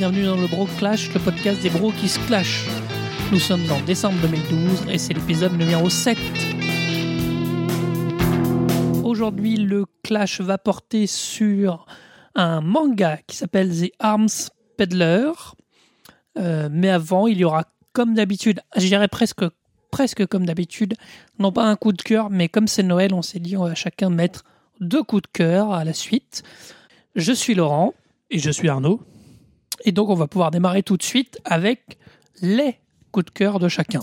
bienvenue dans le Bro Clash, le podcast des bros qui se clashent. Nous sommes en décembre 2012 et c'est l'épisode numéro 7. Aujourd'hui, le clash va porter sur un manga qui s'appelle The Arms Peddler. Euh, mais avant, il y aura comme d'habitude, je dirais presque, presque comme d'habitude, non pas un coup de cœur, mais comme c'est Noël, on s'est dit on va chacun mettre deux coups de cœur à la suite. Je suis Laurent. Et je suis Arnaud. Et donc, on va pouvoir démarrer tout de suite avec les coups de cœur de chacun.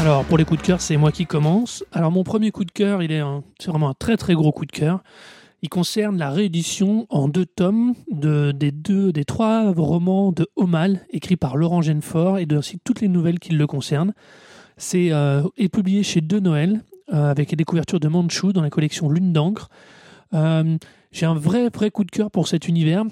Alors, pour les coups de cœur, c'est moi qui commence. Alors, mon premier coup de cœur, il est, c'est vraiment un très très gros coup de cœur. Il concerne la réédition en deux tomes de, des, deux, des trois romans de Omal, écrits par Laurent Genefort, et de, toutes les nouvelles qui le concernent. C'est euh, publié chez De Noël, euh, avec des couvertures de Manchu dans la collection Lune d'encre. Euh, J'ai un vrai, vrai coup de cœur pour cet univers.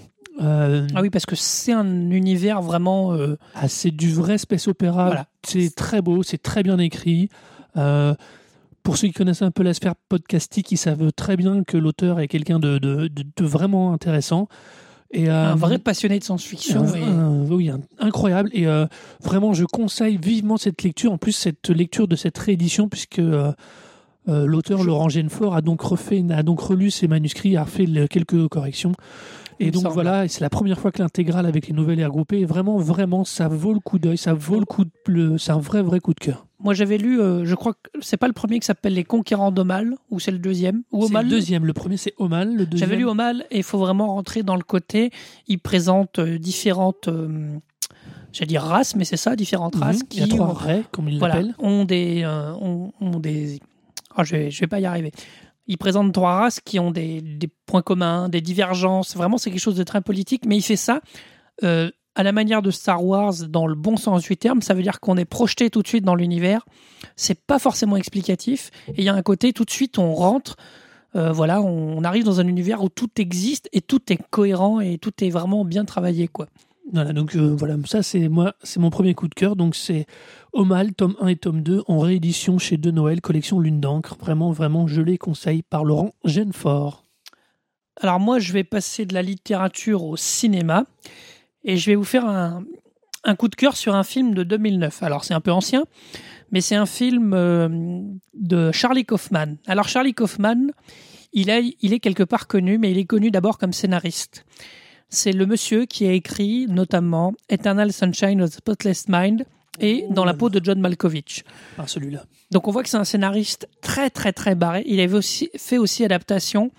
Euh, Ah oui, parce que c'est un univers vraiment. euh, ah, c'est du vrai space opéra. Voilà. C'est très beau, c'est très bien écrit. Euh, pour ceux qui connaissent un peu la sphère podcastique, ils savent très bien que l'auteur est quelqu'un de, de- de- de vraiment intéressant. Et, un vrai passionné de science-fiction. oui, un- incroyable. Et vraiment, je conseille vivement cette lecture. En plus, cette lecture de cette réédition, puisque euh, l'auteur Laurent Genefort a donc refait, a donc relu ses manuscrits, a fait le- quelques corrections. Et donc voilà, c'est la première fois que l'intégrale avec les nouvelles est regroupée. Et vraiment, vraiment, ça vaut le coup d'œil, ça vaut le coup de C'est un vrai, vrai coup de cœur. Moi, j'avais lu, euh, je crois que c'est pas le premier qui s'appelle Les Conquérants d'Omal, ou c'est le deuxième Ou Omal le deuxième. Le premier, c'est Omal. Le deuxième. J'avais lu Omal et il faut vraiment rentrer dans le côté. Il présente euh, différentes, euh, j'allais dire races, mais c'est ça, différentes Mhm. races Il y a qui trois ont, raies, comme il voilà, l'appelle. ont des, euh, ont, ont des. Ah, je vais, vais pas y arriver. Il présente trois races qui ont des, points communs, des divergences. Vraiment, c'est quelque chose de très politique, mais il fait ça euh, à la manière de Star Wars dans le bon sens du terme. Ça veut dire qu'on est projeté tout de suite dans l'univers. C'est pas forcément explicatif. Et il y a un côté tout de suite, on rentre. euh, voilà, on arrive dans un univers où tout existe et tout est cohérent et tout est vraiment bien travaillé, quoi. Voilà, donc euh, voilà, ça c'est moi, c'est mon premier coup de cœur. Donc c'est Omal, tome 1 et tome 2 en réédition chez De Noël, collection Lune d'encre. Vraiment, vraiment, je les conseille par Laurent Genefort. Alors moi, je vais passer de la littérature au cinéma et je vais vous faire un, coup de cœur sur un film de 2009. Alors c'est un peu ancien, mais c'est un film euh, de Charlie Kaufman. Alors Charlie Kaufman, il est quelque part connu, mais il est connu d'abord comme scénariste. C'est le monsieur qui a écrit notamment Eternal Sunshine of the Spotless Mind et Dans la peau de John Malkovich. Ah, celui-là. Donc on voit que c'est un scénariste très très très barré. Il avait aussi fait aussi adaptation.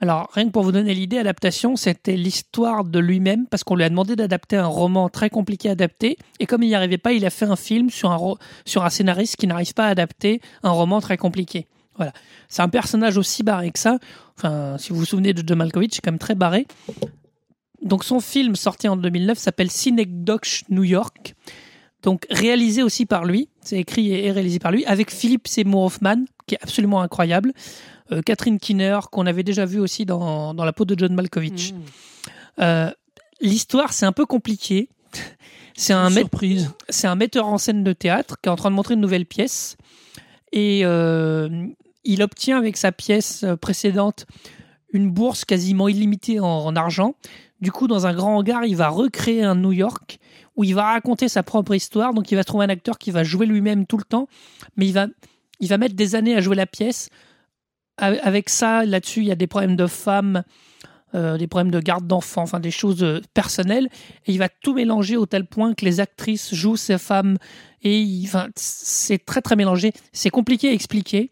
Alors rien que pour vous donner l'idée, adaptation, c'était l'histoire de lui-même parce qu'on lui a demandé d'adapter un roman très compliqué à adapter et comme il n'y arrivait pas, il a fait un film sur un sur un scénariste qui n'arrive pas à adapter un roman très compliqué. Voilà, c'est un personnage aussi barré que ça. Enfin, si vous vous souvenez de John Malkovich, c'est quand même très barré. Donc son film sorti en 2009 s'appelle Synecdoche New York donc réalisé aussi par lui, c'est écrit et réalisé par lui, avec Philippe Seymour Hoffman, qui est absolument incroyable, euh, Catherine Kinner, qu'on avait déjà vu aussi dans, dans La peau de John Malkovich. Mmh. Euh, L'histoire, c'est un peu compliqué. C'est un, met- surprise. c'est un metteur en scène de théâtre qui est en train de montrer une nouvelle pièce. Et euh, il obtient avec sa pièce précédente une bourse quasiment illimitée en, en argent. Du coup, dans un grand hangar, il va recréer un New York où il va raconter sa propre histoire. Donc, il va trouver un acteur qui va jouer lui-même tout le temps, mais il va, il va mettre des années à jouer la pièce. Avec ça, là-dessus, il y a des problèmes de femmes, euh, des problèmes de garde d'enfants, enfin des choses euh, personnelles. Et il va tout mélanger au tel point que les actrices jouent ces femmes. Et c'est très très mélangé. C'est compliqué à expliquer.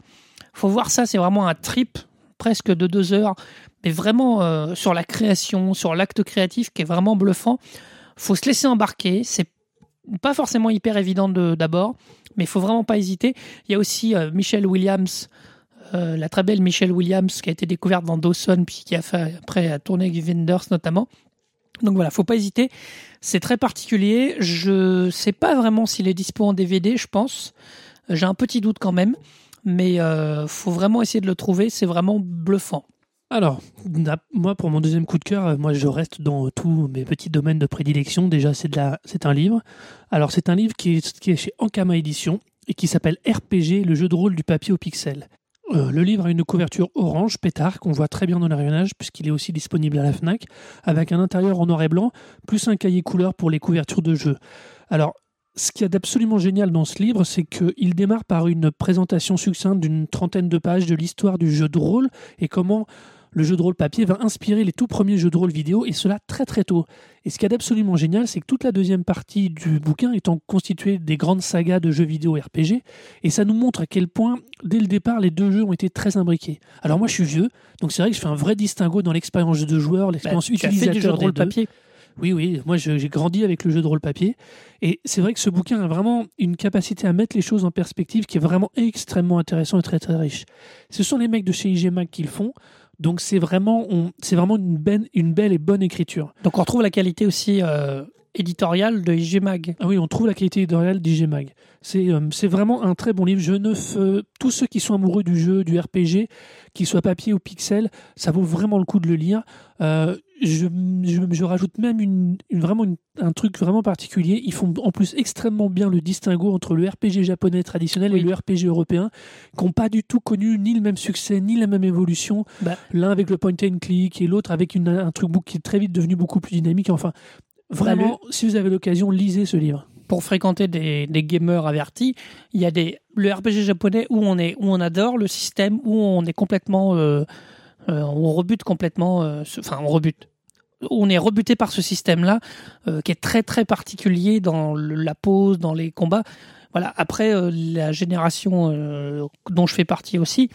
Faut voir ça, c'est vraiment un trip presque de deux heures, mais vraiment euh, sur la création, sur l'acte créatif qui est vraiment bluffant. Faut se laisser embarquer. C'est pas forcément hyper évident de- d'abord, mais il faut vraiment pas hésiter. Il y a aussi euh, Michelle Williams, euh, la très belle Michelle Williams qui a été découverte dans Dawson, puis qui a fait après a tourné avec Wenders notamment. Donc voilà, faut pas hésiter. C'est très particulier. Je sais pas vraiment s'il est dispo en DVD, je pense. J'ai un petit doute quand même, mais euh, faut vraiment essayer de le trouver. C'est vraiment bluffant. Alors, moi, pour mon deuxième coup de cœur, euh, moi, je reste dans tous mes petits domaines de prédilection. Déjà, c'est c'est un livre. Alors, c'est un livre qui est, qui est chez Ankama Édition et qui s'appelle RPG, le jeu de rôle du papier au pixel. Euh, le livre a une couverture orange pétard qu'on voit très bien dans l'arionnage puisqu'il est aussi disponible à la FNAC avec un intérieur en noir et blanc plus un cahier couleur pour les couvertures de jeu. Alors ce qu'il y a d'absolument génial dans ce livre, c'est qu'il démarre par une présentation succincte d'une trentaine de pages de l'histoire du jeu de rôle et comment le jeu de rôle papier va inspirer les tout premiers jeux de rôle vidéo, et cela très très tôt. Et ce qui est absolument génial, c'est que toute la deuxième partie du bouquin étant constituée des grandes sagas de jeux vidéo RPG, et ça nous montre à quel point, dès le départ, les deux jeux ont été très imbriqués. Alors moi, je suis vieux, donc c'est vrai que je fais un vrai distinguo dans l'expérience de joueur, l'expérience Bah, utilisateur du jeu de des rôle deux. papier. Oui, oui, moi j'ai grandi avec le jeu de rôle papier. Et c'est vrai que ce bouquin a vraiment une capacité à mettre les choses en perspective qui est vraiment extrêmement intéressant et très très riche. Ce sont les mecs de chez IG Mag qui le font. Donc c'est vraiment, on- vraiment une, belle, une belle et bonne écriture. Donc on retrouve la qualité aussi euh, éditoriale de IG Mag. Ah oui, on trouve la qualité éditoriale d'IG Mag. C'est euh, c'est vraiment un très bon livre. Je ne fais- tous ceux qui sont amoureux du jeu, du RPG, qu'il soit papier ou pixel, ça vaut vraiment le coup de le lire. Euh, je, je, je rajoute même une, une- vraiment une- un truc vraiment particulier. Ils font en plus extrêmement bien le distinguo entre le RPG japonais traditionnel Oui. et le RPG européen, qui n'ont pas du tout connu ni le même succès, ni la même évolution. Bah. L'un avec le point and click et l'autre avec une- un truc qui est très vite devenu beaucoup plus dynamique. Enfin, vraiment, si vous avez l'occasion, lisez ce livre. Pour fréquenter des, des gamers avertis, il y a des le RPG japonais où on est où on adore le système où on est complètement euh, euh, on rebute complètement euh, ce- enfin on rebute on est rebuté par ce système-là, euh, qui est très très particulier dans le- la pose, dans les combats. Voilà. Après, la génération dont je fais partie aussi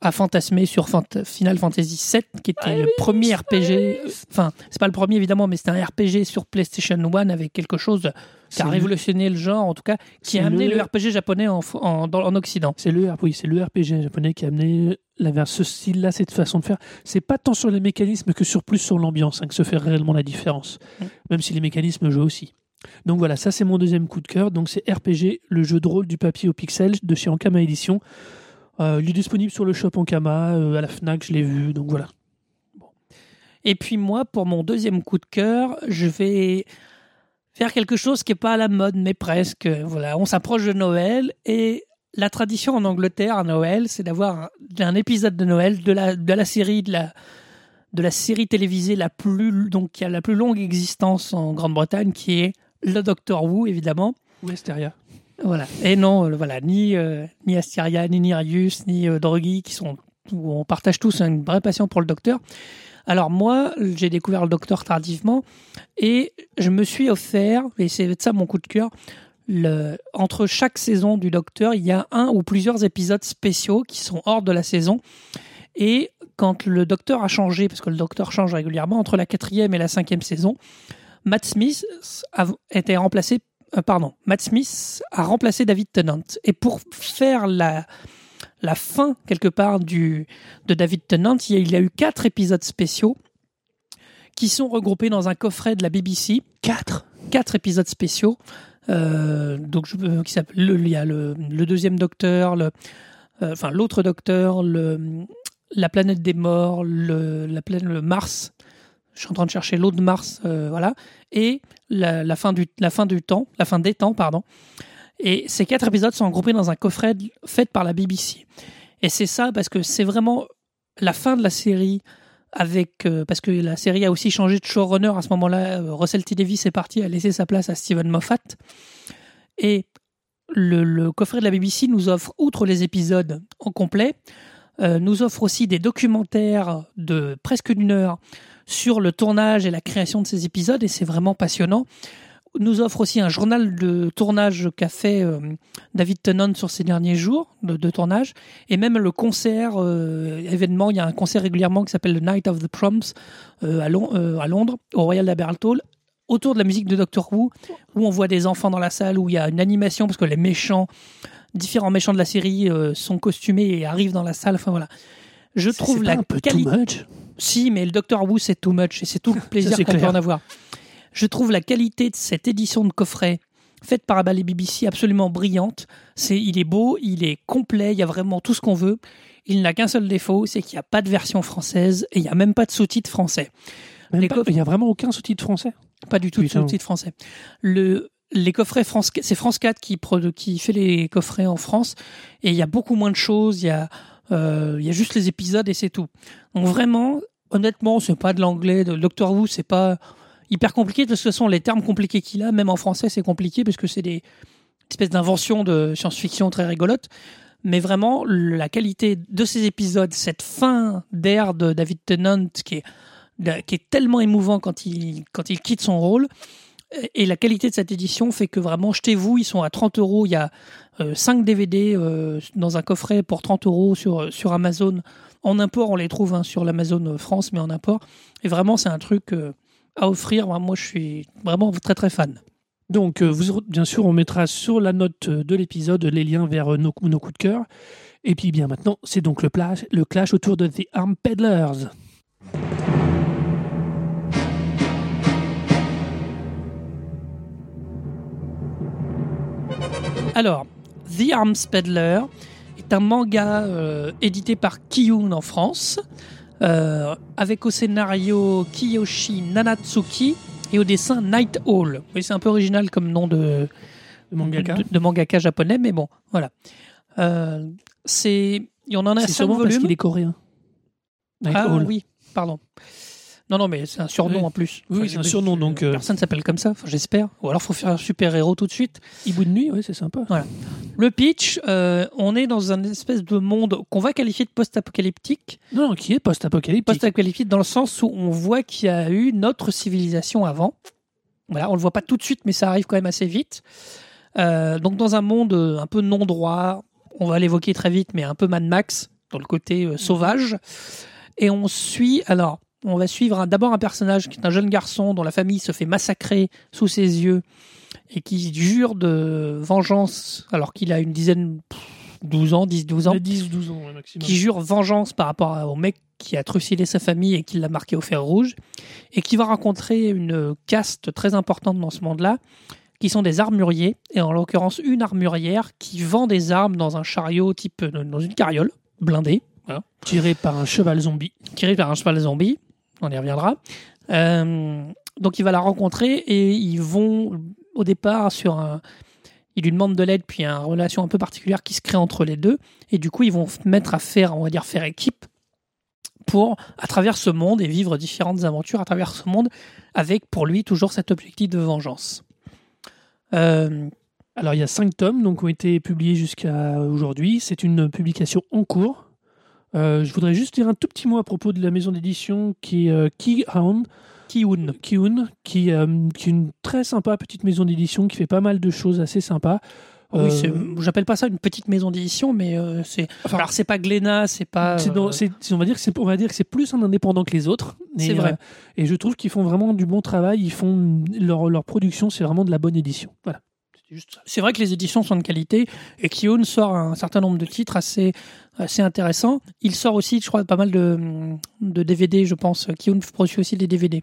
a fantasmé sur Fant- Final Fantasy VII, qui était le premier RPG. Enfin, c'est pas le premier évidemment, mais c'était un RPG sur PlayStation 1 avec quelque chose qui a le- révolutionné le genre, en tout cas, qui a amené le- le RPG japonais en, en, dans- en Occident. C'est le, oui, c'est le RPG japonais qui a amené la, ce style-là, cette façon de faire. C'est pas tant sur les mécanismes que sur plus sur l'ambiance hein, que se fait réellement la différence. Même si les mécanismes jouent aussi. Donc voilà, ça c'est mon deuxième coup de cœur. Donc c'est RPG, le jeu de rôle du papier au pixel de chez Ankama Édition. Euh, il est disponible sur le shop Ankama, euh, à la Fnac, je l'ai vu. Donc voilà. Et puis moi, pour mon deuxième coup de cœur, je vais faire quelque chose qui n'est pas à la mode, mais presque. Voilà, on s'approche de Noël et la tradition en Angleterre à Noël, c'est d'avoir un, un épisode de Noël de la, de la série de la de la série télévisée la plus donc qui a la plus longue existence en Grande-Bretagne, qui est le Doctor Who évidemment. Westeria. Voilà. Et non, euh, voilà, ni euh, ni Asteria, ni Nirius, ni euh, qui sont où on partage tous une vraie passion pour le Docteur. Alors moi, j'ai découvert le Docteur tardivement et je me suis offert, et c'est ça mon coup de cœur, entre chaque saison du Docteur, il y a un ou plusieurs épisodes spéciaux qui sont hors de la saison. Et quand le Docteur a changé, parce que le Docteur change régulièrement, entre la quatrième et la cinquième saison, Matt Smith été remplacé euh, pardon, Matt Smith a remplacé David Tennant. Et pour faire la, la fin, quelque part, du, de David Tennant, il y, a, il y a eu quatre épisodes spéciaux qui sont regroupés dans un coffret de la BBC. Quatre? Quatre épisodes spéciaux. Euh, donc, je, euh, qui s'appelle- le, il y a le, le deuxième docteur, le, enfin l'autre docteur, le, la planète des morts, le, la planète, le Mars. Je suis en train de chercher l'autre Mars, euh, voilà, et la, fin du, la fin du temps, la fin des temps, pardon. Et ces quatre épisodes sont regroupés dans un coffret de- fait par la BBC. Et c'est ça parce que c'est vraiment la fin de la série avec euh, parce que la série a aussi changé de showrunner à ce moment-là. Euh, Russell T Davies est parti, a laissé sa place à Steven Moffat. Et le, coffret de la BBC nous offre, outre les épisodes en complet, nous offre aussi des documentaires de presque d'une heure sur le tournage et la création de ces épisodes, et c'est vraiment passionnant. Nous offre aussi un journal de tournage qu'a fait euh, David Tennant sur ces derniers jours de, tournage, et même le concert euh, événement. Il y a un concert régulièrement qui s'appelle The Night of the Proms euh, à, à Londres, au Royal Albert Hall, autour de la musique de Doctor Who, où on voit des enfants dans la salle, où il y a une animation parce que les méchants, différents méchants de la série sont costumés et arrivent dans la salle. Enfin voilà. Je trouve la qualité. Si, mais le Doctor Who, c'est too much et c'est tout le plaisir qu'on peut en avoir. Je trouve la qualité de cette édition de coffret faite par Abba et BBC absolument brillante. C'est, il est beau, il est complet, il y a vraiment tout ce qu'on veut. Il n'a qu'un seul défaut, c'est qu'il n'y a pas de version française et il n'y a même pas de sous-titres français. Pas- coffres- Il n'y a vraiment aucun sous-titre français? Pas du tout de Putain. sous-titres français. Le, les coffrets France, c'est France 4 qui, fait les coffrets en France et il y a beaucoup moins de choses. Il y a Il y a juste les épisodes et c'est tout. Donc vraiment, honnêtement, c'est pas de l'anglais. De Doctor Who, c'est pas hyper compliqué parce que ce sont les termes compliqués qu'il a. Même en français, c'est compliqué parce que c'est des espèces d'inventions de science-fiction très rigolotes. Mais vraiment, la qualité de ces épisodes, cette fin d'air de David Tennant qui est, qui est tellement émouvant quand il, quand il quitte son rôle, et la qualité de cette édition fait que vraiment, jetez-vous, ils sont à 30 euros. Il y a 5 DVD euh, dans un coffret pour 30 euros sur, sur Amazon. En import, on les trouve hein, sur l'Amazon France, mais en import. Et vraiment, c'est un truc euh, à offrir. Moi, je suis vraiment très très fan. Donc, euh, vous, bien sûr, on mettra sur la note de l'épisode les liens vers nos, nos, coups de cœur. Et puis, bien maintenant, c'est donc le, clash, le clash autour de The Arm Peddlers. Alors, The Arms Peddler est un manga euh, édité par Kiyun en France, euh, avec au scénario Kiyoshi Nanatsuki et au dessin Night Hall. Oui, c'est un peu original comme nom de, de mangaka. De, de, mangaka japonais, mais bon, voilà. Euh, c'est, il y en a C'est sûrement volumes. parce qu'il est coréen. Night ah oui, pardon. Non, non, mais c'est un surnom Oui. en plus. Oui, c'est un surnom, donc, euh, Personne s'appelle comme ça, enfin, j'espère. Ou alors, faut faire un super-héros tout de suite. Hibou de nuit, ouais, c'est sympa. Le pitch, euh, on est dans un espèce de monde qu'on va qualifier de post-apocalyptique. Non, non, qui est post-apocalyptique. Post-apocalyptique dans le sens où on voit qu'il y a eu notre civilisation avant. Voilà, on le voit pas tout de suite, mais ça arrive quand même assez vite. Euh, donc dans un monde euh, un peu non droit, on va l'évoquer très vite, mais un peu Mad Max dans le côté euh, sauvage. Et on suit, alors, on va suivre d'abord un personnage qui est un jeune garçon dont la famille se fait massacrer sous ses yeux et qui jure de vengeance alors qu'il a une dizaine, pff, 12 ans, 10-12 ans Il a 10 ou 12 ans, maximum. qui jure vengeance par rapport au mec qui a trucidé sa famille et qui l'a marqué au fer rouge, et qui va rencontrer une caste très importante dans ce monde-là, qui sont des armuriers, et en l'occurrence une armurière qui vend des armes dans un chariot type euh, dans une carriole blindée, Tiré par un cheval zombie. tiré par un cheval zombie, on y reviendra. Euh, donc il va la rencontrer et ils vont au départ sur un... Il lui demande de l'aide, puis il y a une relation un peu particulière qui se crée entre les deux. Et du coup, ils vont mettre à faire, on va dire, faire équipe pour, à travers ce monde, et vivre différentes aventures à travers ce monde, avec pour lui toujours cet objectif de vengeance. Euh, Alors, il y a 5 tomes qui ont été publiés jusqu'à aujourd'hui. C'est une publication en cours. Euh, je voudrais juste dire un tout petit mot à propos de la maison d'édition qui est Keyhound. Kiun. Kiyun, qui, euh, qui est une très sympa petite maison d'édition qui fait pas mal de choses assez sympas. Oui, Euh, c'est- j'appelle pas ça une petite maison d'édition, mais euh, c'est. Enfin, alors c'est pas Glénat, c'est pas. dans- euh, on va dire que c'est on va dire que c'est plus un indépendant que les autres. C'est vrai. et je trouve qu'ils font vraiment du bon travail. Ils font leur, leur production, c'est vraiment de la bonne édition. Voilà. C'est vrai que les éditions sont de qualité et Kiyun sort un certain nombre de titres assez, assez intéressants. Il sort aussi, je crois, pas mal de, de DVD, je pense. Kiyun produit aussi des DVD.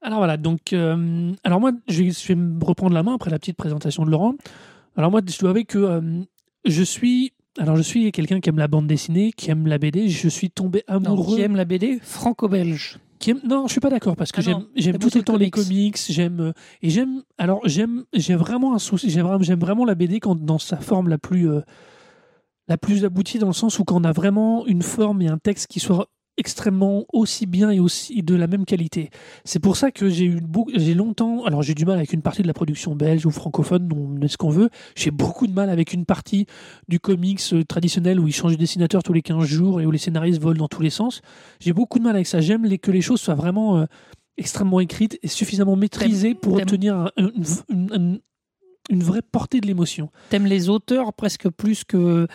Alors voilà, donc euh, alors moi je vais, je vais me reprendre la main après la petite présentation de Laurent. Alors moi je dois avouer que euh, je suis alors je suis quelqu'un qui aime la bande dessinée, qui aime la BD. Je suis tombé Non, amoureux. qui aime la BD franco-belge. Qui aime- Non, je suis pas d'accord parce que Ah j'aime tout autant les comics. J'aime et j'aime alors j'aime j'ai vraiment un souci. J'aime vraiment, j'aime vraiment la BD quand dans sa forme la plus euh, la plus aboutie dans le sens où quand on a vraiment une forme et un texte qui soit extrêmement aussi bien et aussi de la même qualité. C'est pour ça que j'ai eu beaucoup, j'ai longtemps, alors j'ai du mal avec une partie de la production belge ou francophone, on est ce qu'on veut. J'ai beaucoup de mal avec une partie du comics euh, traditionnel où ils changent de dessinateur tous les 15 jours et où les scénaristes volent dans tous les sens. J'ai beaucoup de mal avec ça. J'aime les, que les choses soient vraiment euh, extrêmement écrites et suffisamment maîtrisées pour obtenir un- une, une- une- une vraie portée de l'émotion. T'aimes les auteurs presque plus que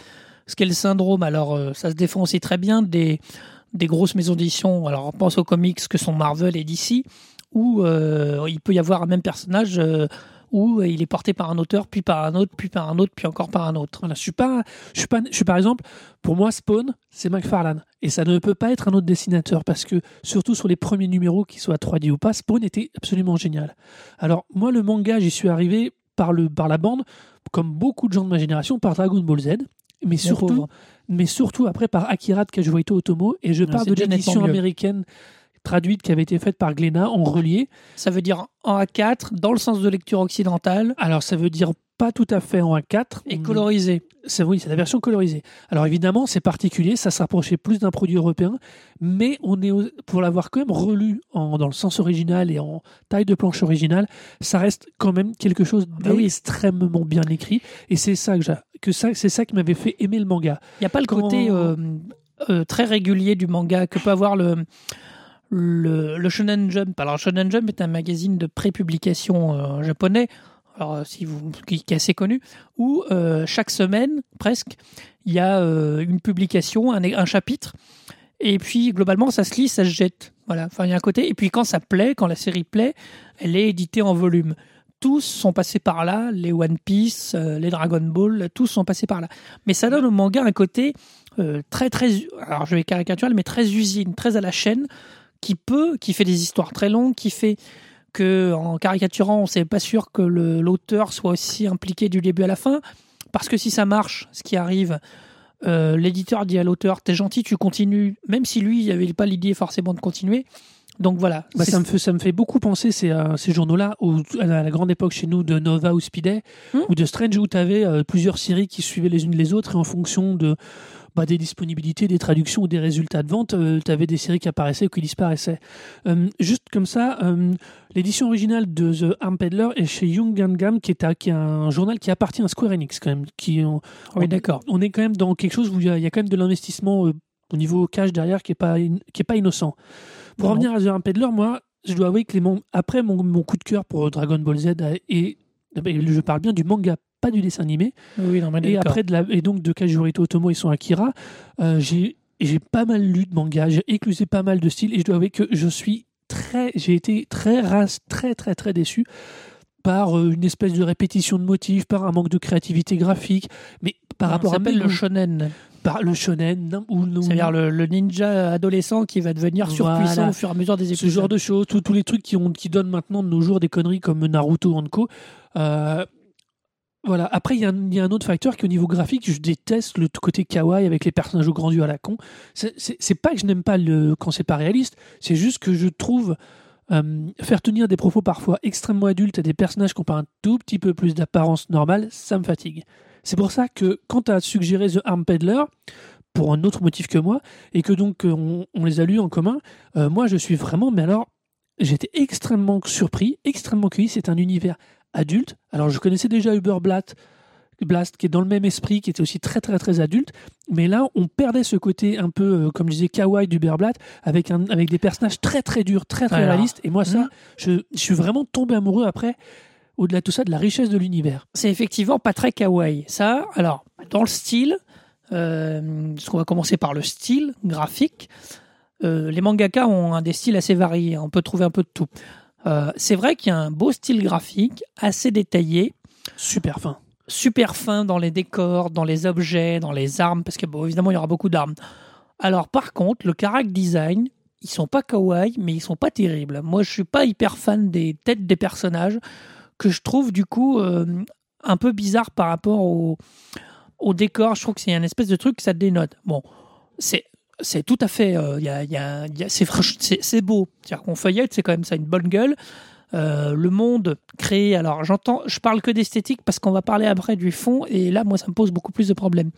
ce qu'est le syndrome. Alors, euh, ça se défend aussi très bien des, des grosses maisons d'édition. Alors, on pense aux comics que sont Marvel et DC, où euh, il peut y avoir un même personnage euh, où il est porté par un auteur, puis par un autre, puis par un autre, puis encore par un autre. Voilà, je suis pas, je suis pas, je suis par exemple, pour moi Spawn, c'est McFarlane et ça ne peut pas être un autre dessinateur parce que surtout sur les premiers numéros, qu'ils soient 3D ou pas, Spawn était absolument génial. Alors moi le manga, j'y suis arrivé par le par la bande, comme beaucoup de gens de ma génération, par Dragon Ball Z, mais surtout. Mais surtout après par Akira de Otomo et je parle de l'édition mieux. Traduite qui avait été faite par Glénat en relié. Ça veut dire en A4 dans le sens de lecture occidentale. Alors ça veut dire pas tout à fait en A4. Et colorisé. C'est oui, c'est la version colorisée. Alors évidemment, c'est particulier, ça s'approchait plus d'un produit européen, mais on est pour l'avoir quand même relu en, dans le sens original et en taille de planche originale, ça reste quand même quelque chose Bah oui. d'extrêmement bien écrit. Et c'est ça que, que ça, c'est ça qui m'avait fait aimer le manga. Il n'y a pas le Quand- côté euh, euh, très régulier du manga que peut avoir le, le, Shonen Jump. Alors, Shonen Jump est un magazine de pré-publication euh, japonais, alors, euh, si vous, qui, est assez connu, où euh, chaque semaine, presque, il y a euh, une publication, un, un chapitre, et puis globalement, ça se lit, ça se jette. Voilà, enfin, il y a un côté. Et puis, quand ça plaît, quand la série plaît, elle est éditée en volume. Tous sont passés par là, les One Piece, les Dragon Ball, tous sont passés par là. Mais ça donne au manga un côté très très alors je vais caricaturer mais très usine très à la chaîne qui peut qui fait des histoires très longues qui fait que en caricaturant on n'est pas sûr que l'auteur soit aussi impliqué du début à la fin. Parce que si ça marche ce qui arrive euh, l'éditeur dit à l'auteur t'es gentil tu continues même si lui il avait pas l'idée forcément de continuer. Donc voilà. Bah, ça, me fait, ça me fait beaucoup penser ces, euh, ces journaux-là, au- à la, grande époque chez nous de Nova ou Speeday, Hmm. ou de Strange, où tu avais plusieurs séries qui suivaient les unes les autres, et en fonction de, bah, des disponibilités, des traductions ou des résultats de vente, tu avais des séries qui apparaissaient ou qui disparaissaient. Euh, juste comme ça, euh, l'édition originale de The Arm Peddler est chez Young Gam, qui est, à- qui est un journal qui appartient à Square Enix, quand même. Qui, on, oui d'accord on est quand même dans quelque chose où il y, a- il y a quand même de l'investissement euh, au niveau cash derrière qui est pas in- qui est pas innocent. Pour Non, revenir à The Arm Peddler, moi, je dois avouer que les mon- après mon, mon coup de cœur pour Dragon Ball Z et, et je parle bien du manga, pas du dessin animé. oui non Et après de la, et donc de Kajurito Otomo et son Akira, euh, j'ai j'ai pas mal lu de manga, j'ai éclusé pas mal de styles et je dois avouer que je suis très, j'ai été très race, très très très déçu par euh, une espèce de répétition de motifs, par un manque de créativité graphique, mais par rapport à même le shonen par le shonen non, ou ou- c'est-à-dire le, le ninja adolescent qui va devenir surpuissant Voilà. au fur et à mesure des ce épisodes genre de choses, tous les trucs qui, ont, qui donnent maintenant de nos jours des conneries comme Naruto Co. Euh, voilà. Après, il y, a un- autre facteur qui, au niveau graphique, je déteste le côté kawaii avec les personnages au grand yeux à la con. C'est- pas que je n'aime pas le, quand c'est pas réaliste, c'est juste que je trouve euh, faire tenir des propos parfois extrêmement adultes à des personnages qui ont pas un tout petit peu plus d'apparence normale, ça me fatigue. C'est pour ça que quand tu as suggéré The Arm Peddler, pour un autre motif que moi, et que donc euh, on, on les a lus en commun, euh, moi je suis vraiment, mais alors, j'étais extrêmement surpris, extrêmement cueilli. C'est un univers adulte. Alors je connaissais déjà Uber Blatt, Blast, qui est dans le même esprit, qui était aussi très très très adulte, mais là on perdait ce côté un peu, euh, comme je disais, kawaii d'Uber Blatt, avec, un, avec des personnages très très durs, très très Alors, réalistes, et moi ça, mhm. je, je suis vraiment tombé amoureux après, au-delà de tout ça, de la richesse de l'univers. c'est effectivement pas très kawaii. Ça, alors, dans le style, euh, parce qu'on va commencer par le style graphique, euh, les mangaka ont un des styles assez variés. On peut trouver un peu de tout. Euh, c'est vrai qu'il y a un beau style graphique, assez détaillé, Super fin. super fin dans les décors, dans les objets, dans les armes, parce que bon, évidemment, il y aura beaucoup d'armes. Alors, par contre, le character design, ils sont pas kawaii, mais ils sont pas terribles. Moi, je suis pas hyper fan des têtes des personnages, que je trouve du coup euh, un peu bizarre par rapport au, au décor. Je trouve que c'est un espèce de truc que ça dénote. Bon, c'est c'est tout à fait, euh, y a- y c'est beau. C'est-à-dire qu'on feuillette, c'est quand même ça une bonne gueule. Euh, le monde créé, alors j'entends, je parle que d'esthétique parce qu'on va parler après du fond et là, moi, ça me pose beaucoup plus de problèmes.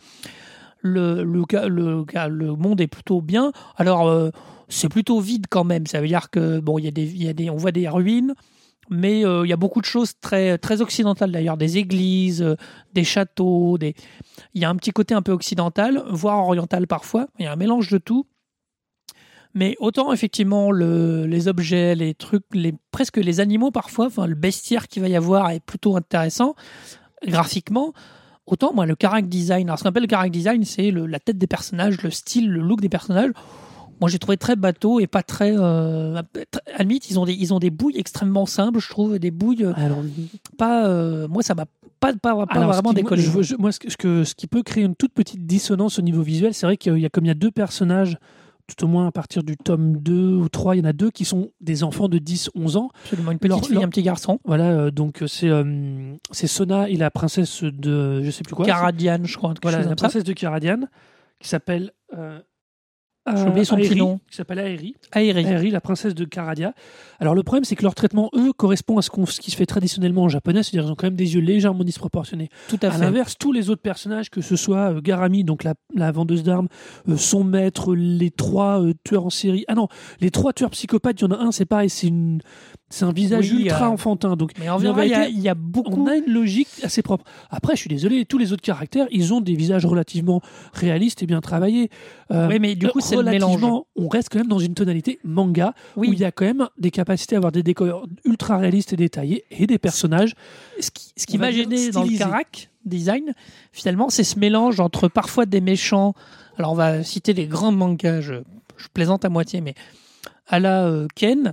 Le, le, le, le monde est plutôt bien. Alors, euh, c'est plutôt vide quand même. Ça veut dire que, bon, y a des, y a des, on voit des ruines, mais euh, il y a beaucoup de choses très, très occidentales d'ailleurs, des églises, euh, des châteaux, des... il y a un petit côté un peu occidental, voire oriental parfois. Il y a un mélange de tout. Mais autant effectivement le, les objets, les trucs, presque les animaux parfois, enfin le bestiaire qu'il va y avoir est plutôt intéressant graphiquement. Autant moi le character design, alors ce qu'on appelle le character design, c'est la tête des personnages, le style, le look des personnages. Moi j'ai trouvé très bateau et pas très. euh, à la limite ils ont des ils ont des bouilles extrêmement simples, je trouve, des bouilles euh, Alors, pas. euh, moi ça m'a pas pas, pas Alors, vraiment qui- décollé. je- moi, ce, que- ce qui peut créer une toute petite dissonance au niveau visuel, c'est vrai qu'il y a comme il y a deux personnages, tout au moins à partir du tome 2 ou 3, il y en a deux qui sont des enfants de 10-11 ans. Absolument une petite leur- fille, leur- un petit garçon. Voilà, euh, donc c'est euh, c'est Sona et la princesse de je sais plus quoi. Caradian, je crois. Voilà, la princesse de Kiradian, qui s'appelle euh, J'ai oublié son petit nom. qui s'appelle Aérie. Aéré. Aérie, la princesse de Caradia. Alors le problème, c'est que leur traitement, eux, correspond à ce, ce qui se fait traditionnellement en japonais, c'est-à-dire ils ont quand même des yeux légèrement disproportionnés. Tout à À fait. l'inverse, tous les autres personnages, que ce soit euh, Garami, donc la, la vendeuse d'armes, euh, son maître, les trois euh, tueurs en série. Ah non, les trois tueurs psychopathes, il y en a un, c'est pareil, c'est une, c'est un visage Oui, ultra euh, enfantin. Donc Mais en vrai, il y a- il y, a beaucoup. on a une logique assez propre. Après, je suis désolé, tous les autres caractères, ils ont des visages relativement réalistes et bien travaillés. Euh, Oui, mais du coup, c'est. On reste quand même dans une tonalité manga Oui. où il y a quand même des capacités à avoir des décors ultra réalistes et détaillés et des personnages. ce qui, ce qui m'a gêné dans le. Carac design, finalement, c'est ce mélange entre parfois des méchants. Alors, on va citer les grands mangas, je, je plaisante à moitié, mais à la euh, Ken,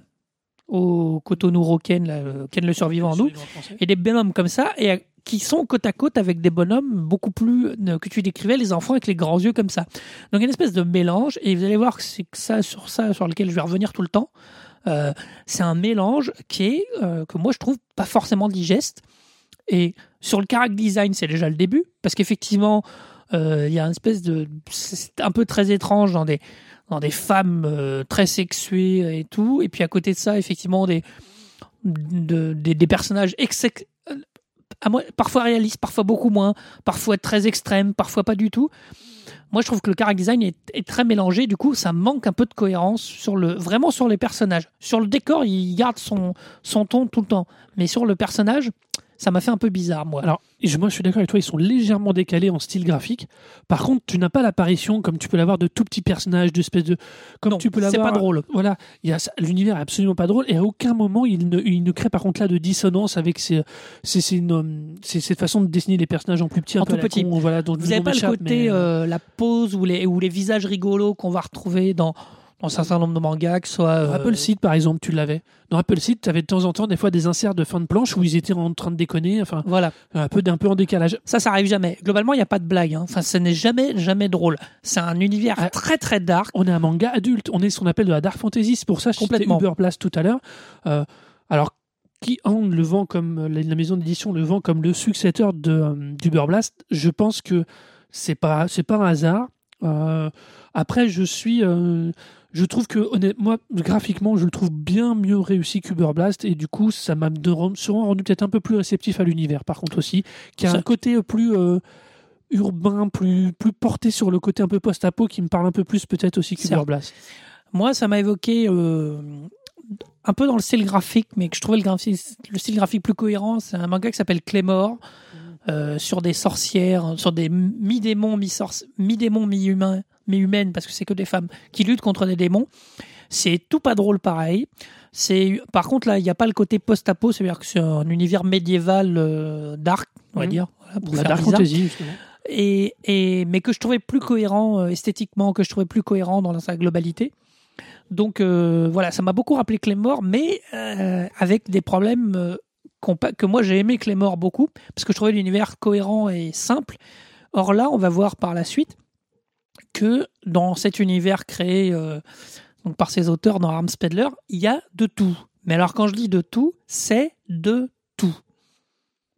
au Kotonuro Ken, là, euh, Ken le survivant en nous, et des bonhommes comme ça, et qui sont côte à côte avec des bonhommes beaucoup plus que tu décrivais, les enfants avec les grands yeux comme ça. Donc, une espèce de mélange, et vous allez voir que c'est ça, sur ça, sur lequel je vais revenir tout le temps. Euh, c'est un mélange qui est, euh, que moi je trouve pas forcément digeste. Et sur le character design, c'est déjà le début, parce qu'effectivement, euh, il y a une espèce de. C'est un peu très étrange dans des, dans des femmes très sexuées et tout. Et puis à côté de ça, effectivement, des, de- des, des personnages moi- parfois réalistes, parfois beaucoup moins, parfois très extrêmes, parfois pas du tout. Moi, je trouve que le character design est, très mélangé. Du coup, ça manque un peu de cohérence sur le, vraiment sur les personnages. Sur le décor, il garde son ton tout le temps. Mais sur le personnage, ça m'a fait un peu bizarre, moi. Alors, je- moi, je suis d'accord avec toi, ils sont légèrement décalés en style graphique. Par contre, tu n'as pas l'apparition comme tu peux l'avoir de tout petits personnages, d'espèces de. Comme Non, tu peux c'est l'avoir. pas drôle. Voilà, l'univers est absolument pas drôle et à aucun moment il ne, il ne crée par contre là de dissonance avec ces- une, euh, ces- cette façon de dessiner les personnages en plus petit, un En peu tout petit. con, voilà, dont Vous n'avez pas le côté, mais- euh, la pose ou les, ou les visages rigolos qu'on va retrouver dans, un certain nombre de mangas, que ce soit. Euh, Apple Seed, par exemple, tu l'avais. Dans Apple Seed, tu avais de temps en temps des fois des inserts de fin de planche où ils étaient en train de déconner, enfin, Voilà. un peu, d'un peu en décalage. Ça, ça arrive jamais. Globalement, il n'y a pas de blague. hein. Enfin, ce n'est jamais, jamais drôle. C'est un univers Ah. très, très dark. On est un manga adulte, on est ce qu'on appelle de la dark fantasy, c'est pour ça que Complètement. Uber Blast tout à l'heure. Euh, alors, qui en le vend comme, la, maison d'édition le vend comme le successeur de, euh, d'Uber Blast, je pense que c'est pas, c'est pas un hasard. Euh, après, je suis. euh, je trouve que, honnêtement, moi, graphiquement, je le trouve bien mieux réussi qu'Uber Blast, et du coup, ça m'a sûrement rendu peut-être un peu plus réceptif à l'univers, par contre aussi, qui a Ça- un côté plus. euh, urbain, plus, plus porté sur le côté un peu post-apo qui me parle un peu plus peut-être aussi qu'Uber. Blast. Moi, ça m'a évoqué euh, un peu dans le style graphique, mais que je trouvais le, style graphique plus cohérent. C'est un manga qui s'appelle Claymore, euh, sur des sorcières, sur des mi-démons, mi-démons, mi-humains, mi-humaines, parce que c'est que des femmes qui luttent contre des démons. C'est tout pas drôle pareil. C'est par contre là, il n'y a pas le côté post-apo, c'est-à-dire que c'est un univers médiéval euh, dark, on va Mhm. dire, voilà, pour La dark bizarre. fantasy, justement. et, et mais que je trouvais plus cohérent euh, esthétiquement, que je trouvais plus cohérent dans sa globalité. Donc euh, voilà, ça m'a beaucoup rappelé Claymore, mais avec des problèmes que moi j'ai aimé Claymore beaucoup, parce que je trouvais l'univers cohérent et simple. Or là, on va voir par la suite que dans cet univers créé euh, donc par ses auteurs dans Arms Peddler, il y a de tout. Mais alors quand je dis de tout, c'est de tout.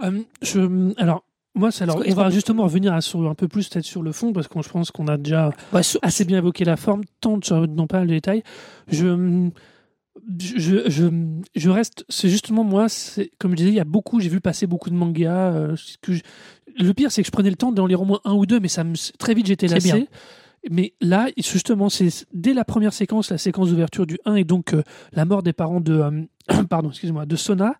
Euh, je, alors, moi, c'est alors, on va justement revenir à sur, un peu plus peut-être sur le fond, parce que je pense qu'on a déjà Ouais, sur- assez bien évoqué la forme, tant sur- non pas le détail. Je, je, je, je reste, c'est justement moi, comme je disais, il y a beaucoup, j'ai vu passer beaucoup de mangas. euh, ce que je- le pire, c'est que je prenais le temps d'en lire au moins un ou deux, mais ça me, très vite j'étais C'est bien. Mais là, justement, c'est dès la première séquence, la séquence d'ouverture du 1 et donc euh, la mort des parents de, euh, pardon, excusez-moi, de Sona.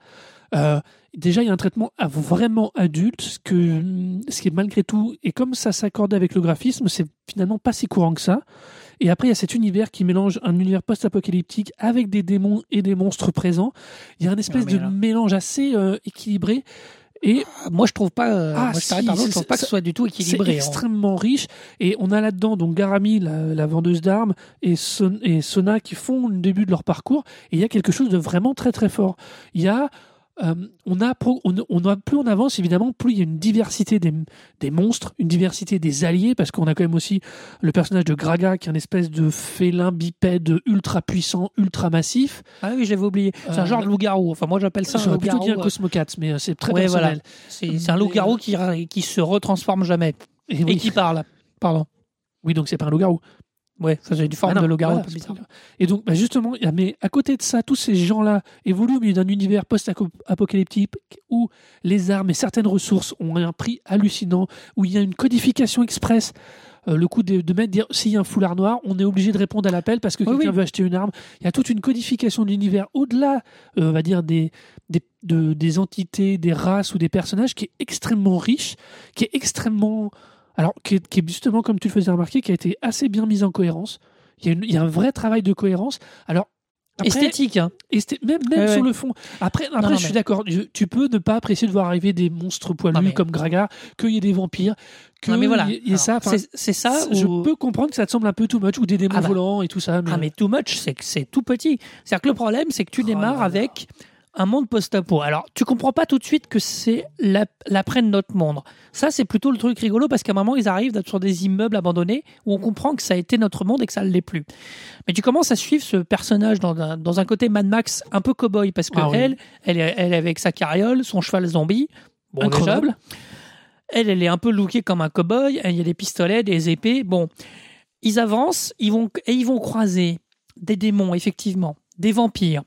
euh, déjà, il y a un traitement vraiment adulte, ce, que, ce qui est malgré tout, et comme ça s'accordait avec le graphisme, c'est finalement pas si courant que ça. Et après, il y a cet univers qui mélange un univers post-apocalyptique avec des démons et des monstres présents. Il y a un espèce de mélange assez équilibré. Et Moi, je trouve pas. euh, Ah, moi, je si, je c'est- trouve pas que ce soit du tout c'est équilibré. hein. extrêmement riche. Et on a là-dedans donc Garami, la, la vendeuse d'armes, et, Son- et Sona qui font le début de leur parcours. Et il y a quelque chose de vraiment très très fort. Il y a euh, on a, pro- on, on a plus on avance évidemment plus il y a une diversité des, des monstres une diversité des alliés parce qu'on a quand même aussi le personnage de Graga qui est un espèce de félin bipède ultra puissant ultra massif Ah oui, je l'avais oublié. C'est un Euh, genre de loup-garou. Enfin, moi, j'appelle ça un j'aurais plutôt loup-garou. dit un euh, Cosmocat mais euh, c'est très Ouais, personnel C'est c'est un loup-garou euh, qui, qui se retransforme jamais et et qui parle. Pardon. Oui, donc c'est pas un loup-garou. Ouais, ça c'est une forme Ah non, de voilà, bizarre. pas- Et donc, bah, justement, mais à côté de ça, tous ces gens-là évoluent au milieu d'un univers post-apocalyptique où les armes et certaines ressources ont un prix hallucinant, où il y a une codification express. Euh, le coup de, de mettre dire s'il y a un foulard noir, on est obligé de répondre à l'appel parce que Oui, quelqu'un oui. veut acheter une arme. Il y a toute une codification de l'univers au-delà, euh, on va dire, des, des, de- des entités, des races ou des personnages qui est extrêmement riche, qui est extrêmement. Alors, qui est, qui est justement, comme tu le faisais remarquer, qui a été assez bien mise en cohérence. Il y a, une- il y a un vrai travail de cohérence. Alors, après, Esthétique, hein. esthé- même, même Ouais, sur le fond. Après, après non, je suis mais- d'accord. Tu peux ne pas apprécier de voir arriver des monstres poilus Non, mais- comme Gragar, qu'il y ait des vampires, que mais voilà. il y ait ça. C'est- ça. je peux comprendre que ça te semble un peu too much ou des démons Ah bah. volants et tout ça. Mais... Ah mais too much, c'est que c'est tout petit. C'est-à-dire que le problème, c'est que tu Oh démarres avec un monde post-apo. Alors, tu comprends pas tout de suite que c'est la- l'après de notre monde. Ça, c'est plutôt le truc rigolo parce qu'à un moment, ils arrivent sur des immeubles abandonnés où on comprend que ça a été notre monde et que ça ne l'est plus. Mais tu commences à suivre ce personnage dans un, dans un côté Mad Max un peu cow-boy parce que Ah oui. elle, elle est, elle est avec sa carriole, son cheval zombie. Bon, Incroyable. elle, elle est un peu lookée comme un cow-boy. Il y a des pistolets, des épées. Bon, ils avancent, ils vont et ils vont croiser des démons, effectivement, des vampires,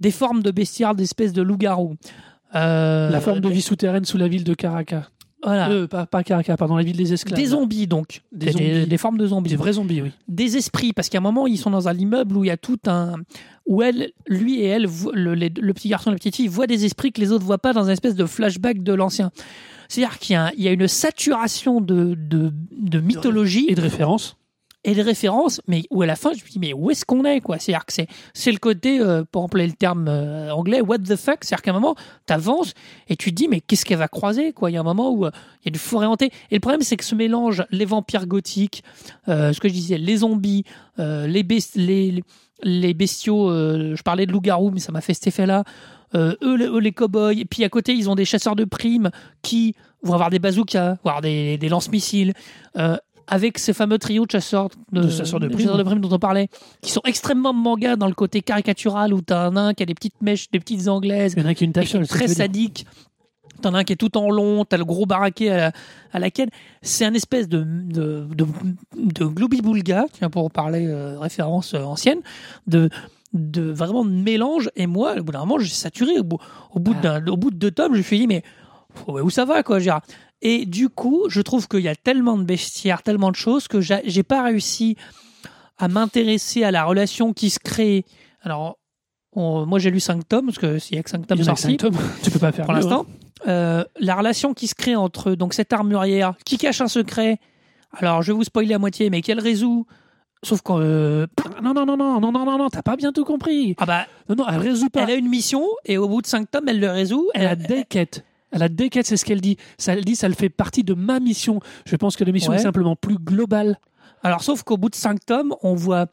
des formes de bestiaires, d'espèces de loups-garous. Euh, La forme de vie souterraine sous la ville de Caracas. voilà. Euh, pas, pas Caracas, pardon, la ville des esclaves. des zombies donc, Des des, zombies. des formes de zombies, Des vrais zombies, oui. des esprits parce qu'à un moment ils sont dans un immeuble où il y a tout un où elle, lui et elle, le, petit garçon et la petite fille voient des esprits que les autres voient pas dans une espèce de flashback de l'ancien. C'est-à-dire qu'il y a, un- il y a une saturation de, de, de mythologie Et de référence. Et de références, mais où à la fin je me dis mais où est-ce qu'on est quoi? C'est-à-dire que c'est c'est le côté, euh, pour employer le terme euh, anglais, what the fuck? C'est-à-dire qu'à un moment t'avances et tu te dis mais qu'est-ce qu'elle va croiser quoi? Il y a un moment où euh, il y a une forêt hantée et le problème c'est que ce mélange les vampires gothiques, ce que je disais, les zombies, les, best- les les bestiaux, je parlais de loups-garous mais ça m'a fait cet effet-là. Eux, les, eux, les cow-boys, et puis à côté ils ont des chasseurs de primes qui vont avoir des bazookas, voire des, des lance-missiles. Euh, avec ces fameux trios de chasseurs de, De chasseurs de primes. dont on parlait, qui sont extrêmement manga dans le côté caricatural où t'as un nain qui a des petites mèches, des petites anglaises, Il y en a qui une est très sadique. T'en as un qui est tout en long, t'as le gros baraquet à, à laquelle c'est un espèce de, de, de, tiens, pour parler euh, référence euh, ancienne, de, de vraiment de mélange. Et moi, au bout d'un moment, j'ai saturé. Au bout, au, bout d'un, au bout de deux tomes, je me suis dit, mais où ça va, quoi. Et du coup, je trouve qu'il y a tellement de bestiaires, tellement de choses que j'ai pas réussi à m'intéresser à la relation qui se crée. Alors, on- moi j'ai lu 5 tomes, parce qu'il y a que 5 tomes sortis. Tu peux pas faire pour l'instant. Euh, la relation qui se crée entre donc cette armurière qui cache un secret. Alors, je vais vous spoiler à moitié, mais qu'elle résout. Sauf que euh, hein. Non, non, non, non, non, non, non, non, t'as pas bien tout compris. ah bah, Non, non, elle résout pas. elle a une mission et au bout de 5 tomes, elle le résout. Elle a des quêtes. Elle a des quêtes, c'est ce qu'elle dit. Ça, elle dit, ça le fait partie de ma mission. Je pense que la mission Ouais. est simplement plus globale. Alors, sauf qu'au bout de 5 tomes, on voit.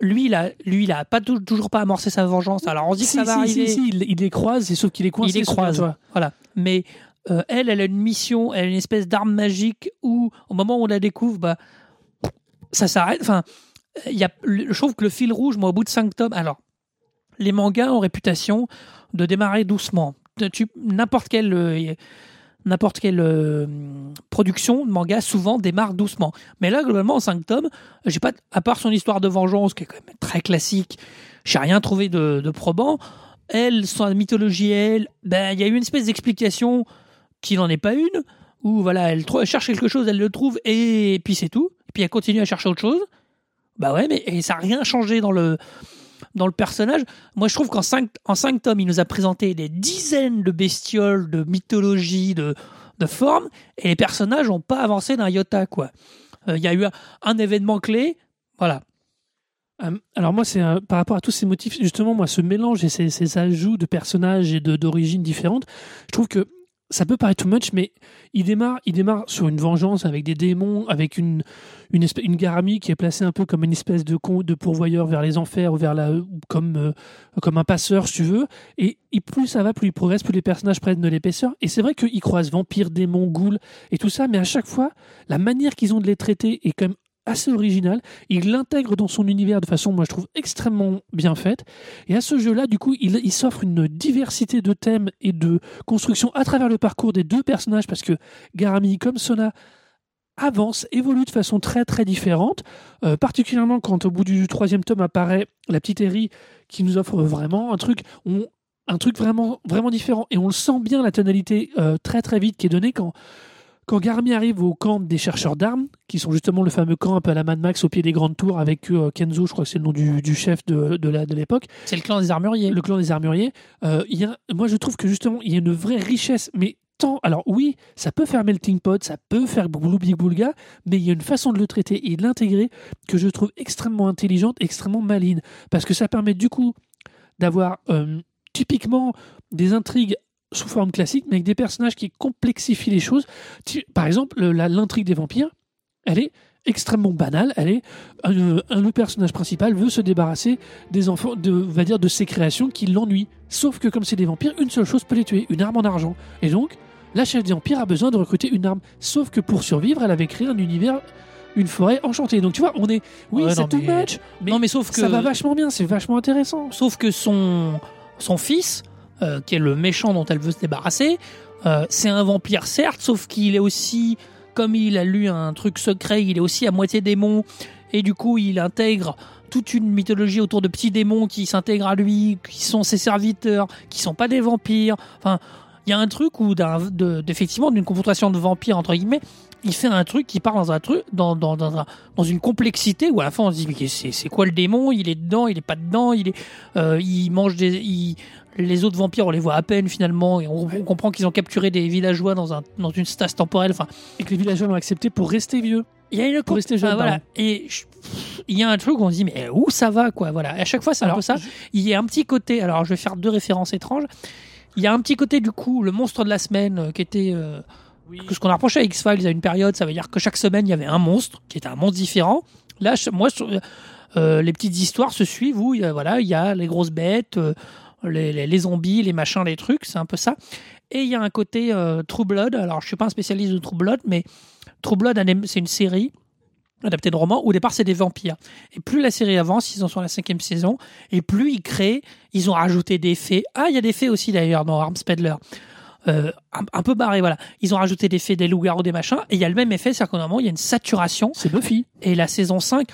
Lui, il a, lui, il a pas tou- toujours pas amorcé sa vengeance. Alors, on dit que si, ça va si, arriver. si, si, il, il les croise, et sauf qu'il est coincé. il les croise. toi. Voilà. Mais euh, elle, elle a une mission, elle a une espèce d'arme magique où, au moment où on la découvre, bah, ça s'arrête. Enfin, il y a, je trouve que le fil rouge, moi, au bout de 5 tomes. Alors, les mangas ont réputation de démarrer doucement. N'importe quelle. euh, N'importe quelle euh, production de manga souvent démarre doucement. Mais là, globalement, en 5 tomes, j'ai pas, à part son histoire de vengeance, qui est quand même très classique, j'ai rien trouvé de, probant. Elle, son mythologie, elle, ben, il y a eu une espèce d'explication qui n'en est pas une, où voilà, elle, elle cherche quelque chose, elle le trouve, et puis c'est tout. Et puis elle continue à chercher autre chose. Bah ouais, mais et ça n'a rien changé dans le, dans le personnage. Moi, je trouve qu'en 5 en cinq tomes, il nous a présenté des dizaines de bestioles, de mythologie, de, de formes, et les personnages n'ont pas avancé d'un iota, quoi. Euh, Il y a eu un, événement clé, voilà. Euh, alors moi, c'est euh, par rapport à tous ces motifs, justement, moi, ce mélange et ces, ces ajouts de personnages et d'origines différentes, je trouve que ça peut paraître too much, mais il démarre, il démarre sur une vengeance avec des démons, avec une une, espèce, une Garami qui est placée un peu comme une espèce de de pourvoyeur vers les enfers ou vers la comme euh, comme un passeur, si tu veux. Et, et plus ça va, plus il progresse, plus les personnages prennent de l'épaisseur. Et c'est vrai qu'ils croisent vampires, démons, ghouls et tout ça, mais à chaque fois, la manière qu'ils ont de les traiter est quand même assez originale. Il l'intègre dans son univers de façon, moi, je trouve extrêmement bien faite. Et à ce jeu-là, du coup, il, s'offre une diversité de thèmes et de construction à travers le parcours des deux personnages, parce que Garami, comme Sona, avance, évolue de façon très très différente, euh, particulièrement quand au bout du troisième tome apparaît la petite Harry qui nous offre vraiment un truc, on, un truc vraiment vraiment différent et on le sent bien la tonalité euh, très très vite qui est donnée quand quand Garmi arrive au camp des chercheurs d'armes, qui sont justement le fameux camp un peu à la Mad Max au pied des grandes tours avec euh, Kenzo, je crois que c'est le nom du, du chef de, de la- de l'époque, C'est le clan des armuriers. le clan des armuriers, euh, il y a, moi je trouve que justement il y a une vraie richesse, mais tant, alors oui, ça peut faire melting pot, ça peut faire big boulga, mais il y a une façon de le traiter et de l'intégrer que je trouve extrêmement intelligente, extrêmement maligne, parce que ça permet du coup d'avoir euh, typiquement des intrigues sous forme classique, mais avec des personnages qui complexifient les choses. Par exemple, l'intrigue des vampires, elle est extrêmement banale. Elle est un, un- le personnage principal veut se débarrasser des enfants, de, va dire de ses créations qui l'ennuient. Sauf que comme c'est des vampires, une seule chose peut les tuer, une arme en argent. Et donc, la chef des vampires a besoin de recruter une arme. Sauf que pour survivre, elle avait créé un univers, une forêt enchantée. Donc tu vois, on est, oui, Ouais, c'est too mais- much, mais, non, mais sauf que ça va vachement bien, c'est vachement intéressant. sauf que son son fils, euh, qui est le méchant dont elle veut se débarrasser, euh, c'est un vampire certes, sauf qu'il est aussi comme il a lu un truc secret, il est aussi à moitié démon. Et du coup il intègre toute une mythologie autour de petits démons qui s'intègrent à lui, qui sont ses serviteurs, qui sont pas des vampires. Enfin, il y a un truc où d'effectivement d'une confrontation de vampires entre guillemets, il fait un truc qui part dans un truc, dans, dans, dans, dans une complexité où à la fin on se dit mais c'est, c'est quoi le démon? Il est dedans, il est pas dedans, il est, euh, il mange des, il- les autres vampires on les voit à peine finalement et on, on comprend qu'ils ont capturé des villageois dans un, dans une stase temporelle. Enfin, Et que les villageois l'ont accepté pour rester vieux. il y a une Pour rester jeune, voilà. Et il y a un truc où on se dit mais où ça va quoi Voilà. À chaque fois c'est un Alors, peu ça. Il y a un petit côté. Alors je vais faire deux références étranges. Il y a un petit côté du coup le monstre de la semaine euh, qui était euh, que ce qu'on a reproché à X Files à une période, ça veut dire que chaque semaine il y avait un monstre qui était un monstre différent. Là, moi, euh, les petites histoires se suivent où il y a, voilà, il y a les grosses bêtes, euh, les, les- les zombies, les machins, les trucs, c'est un peu ça. Et il y a un côté euh, True Blood. Alors, je suis pas un spécialiste de True Blood, mais True Blood, c'est une série adaptée de roman où au départ c'est des vampires. Et plus la série avance, ils en sont à la cinquième saison, et plus ils créent, ils ont rajouté des fées. Ah, il y a des fées aussi d'ailleurs dans Arms Peddler. Euh, un, un peu barré, voilà. Ils ont rajouté des fées, des loups-garous, des machins, et il y a le même effet, c'est qu'au moment, il y a une saturation, C'est Buffy. et la saison 5,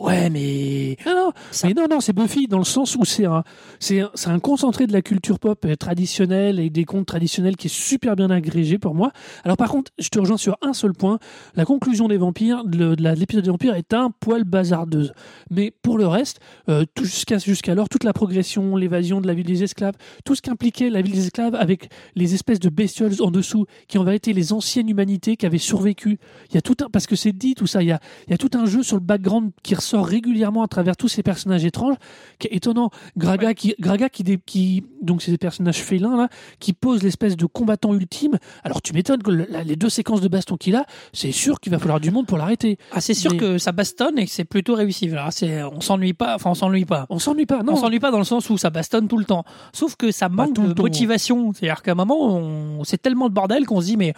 ouais, mais Non, non, Ça- mais non, non, c'est Buffy dans le sens où c'est un, c'est un, c'est un concentré de la culture pop euh, traditionnelle et des contes traditionnels qui est super bien agrégé pour moi. Alors par contre, je te rejoins sur un seul point. La conclusion des vampires, de, l'épisode des vampires est un poil bazardeuse. Mais pour le reste, euh, jusqu'à jusqu'alors, toute la progression, l'évasion de la ville des esclaves, tout ce qu'impliquait la ville des esclaves avec les espèces de bestioles en dessous, qui en vérité les anciennes humanités qui avaient survécu. Il y a tout un, parce que c'est dit tout ça, il y a, il y a tout un jeu sur le background qui ressort régulièrement à travers tous ces personnages étranges, qui est étonnant. Graga, qui, Graga qui, dé- qui, donc c'est des personnages félins là, qui posent l'espèce de combattant ultime. Alors tu m'étonnes que le- la- les deux séquences de baston qu'il a, c'est sûr qu'il va falloir du monde pour l'arrêter. ah, c'est sûr Mais- que ça bastonne et que c'est plutôt réussi. Alors, c'est, on s'ennuie pas, enfin, on s'ennuie pas. On s'ennuie pas, non on s'ennuie pas dans le sens où ça bastonne tout le temps. Sauf que ça manque de motivation. C'est-à-dire qu'à un moment, on... c'est tellement de bordel qu'on se dit, mais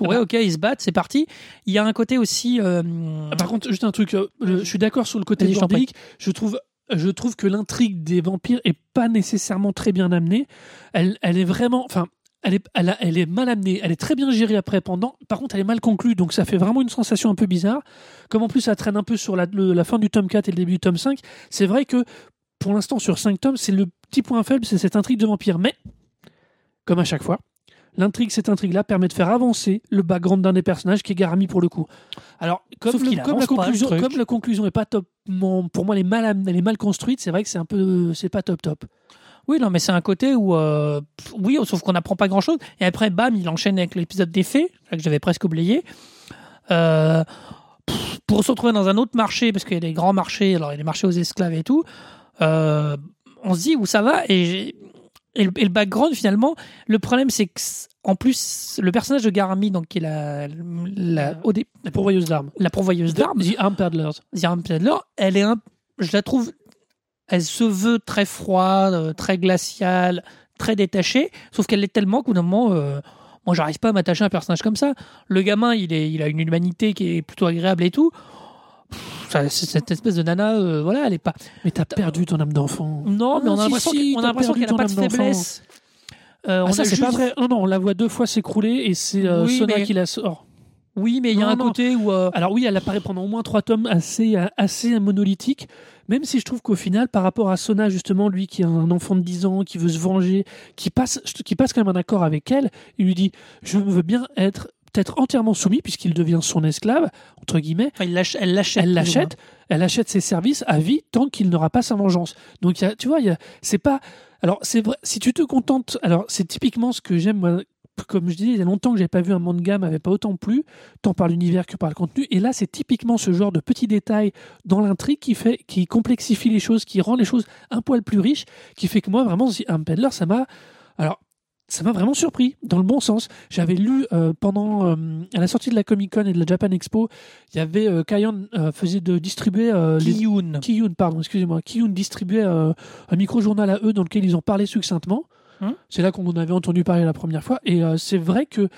ouais, ok, ils se battent, c'est parti. Il y a un côté aussi. euh, Ah, Par contre, juste un truc, euh, je suis d'accord sur le côté Vas-y, je trouve, je trouve que l'intrigue des vampires est pas nécessairement très bien amenée. Elle, elle est vraiment, enfin, elle est, elle, a- elle est mal amenée. Elle est très bien gérée après, pendant. Par contre, elle est mal conclue, donc ça fait vraiment une sensation un peu bizarre. Comme en plus, ça traîne un peu sur la, le- la fin du tome 4 et le début du tome 5. C'est vrai que, pour l'instant, sur 5 tomes, c'est le petit point faible, c'est cette intrigue de vampire. Mais, comme à chaque fois, L'intrigue, cette intrigue-là, permet de faire avancer le background d'un des personnages qui est Garami pour le coup. Alors, comme, le- la pas, conclusion, truc. comme la conclusion est pas top, pour moi, elle est mal, am- elle est mal construite. C'est vrai que c'est un peu, c'est pas top top. Oui, non, mais c'est un côté où, euh, oui, sauf qu'on n'apprend pas grand-chose. Et après, bam, il enchaîne avec l'épisode des là, que j'avais presque oublié. Euh, pour se retrouver dans un autre marché, parce qu'il y a des grands marchés, alors il y a des marchés aux esclaves et tout, euh, on se dit où ça va. Et, j'ai- et, le, et le background, finalement, le problème, c'est que, en plus, le personnage de Garami, donc, qui est la, la, La pourvoyeuse d'armes. la pourvoyeuse d'armes, The Arm Pedler, elle est un, je la trouve, elle se veut très froide, euh, très glaciale, très détachée, sauf qu'elle l'est tellement qu'au moment, euh, moi j'arrive pas à m'attacher à un personnage comme ça. Le gamin, il, est, il a une humanité qui est plutôt agréable et tout. Ça- Cette espèce de nana, euh, voilà, elle est pas. Mais t'as perdu ton âme d'enfant. Non, mais on a Ah, si, l'impression si, qu'elle- on perdu qu'elle n'a pas de faiblesse. Euh, on Ah, ça, a c'est pas vrai. Non, non, on la voit deux fois s'écrouler et c'est euh, Oui, Sona mais- qui la sort. Oui, mais il y a Non, un non. côté où. Alors oui, elle apparaît pendant au moins trois tomes assez, assez monolithique, même si je trouve qu'au final, par rapport à Sona, justement, lui qui est un enfant de 10 ans, qui veut se venger, qui passe, qui passe quand même un accord avec elle, il lui dit, je veux bien être peut-être entièrement soumis, puisqu'il devient son esclave, entre guillemets, enfin, il l'ach- elle l'achète. elle l'achète, elle achète ses services à vie tant qu'il n'aura pas sa vengeance. Donc, il y a- tu vois, c'est pas. Alors, c'est vrai, si tu te contentes. Alors, c'est typiquement ce que j'aime, moi, Comme je disais, il y a longtemps que j'avais pas vu un manga m'avait pas autant plu, tant par l'univers que par le contenu. Et là, c'est typiquement ce genre de petits détails dans l'intrigue qui fait, qui complexifie les choses, qui rend les choses un poil plus riches, qui fait que moi, vraiment, un Peddler, ça m'a. Alors, ça m'a vraiment surpris, dans le bon sens. J'avais lu euh, pendant euh, à la sortie de la Comic Con et de la Japan Expo, il y avait euh, Kayon euh, faisait de distribuer euh, les Kiyun. Kiyun, pardon, excusez-moi. Kiyun distribuait un micro-journal à eux dans lequel ils en parlaient succinctement. Hum. C'est là qu'on en avait entendu parler la première fois. Et c'est vrai que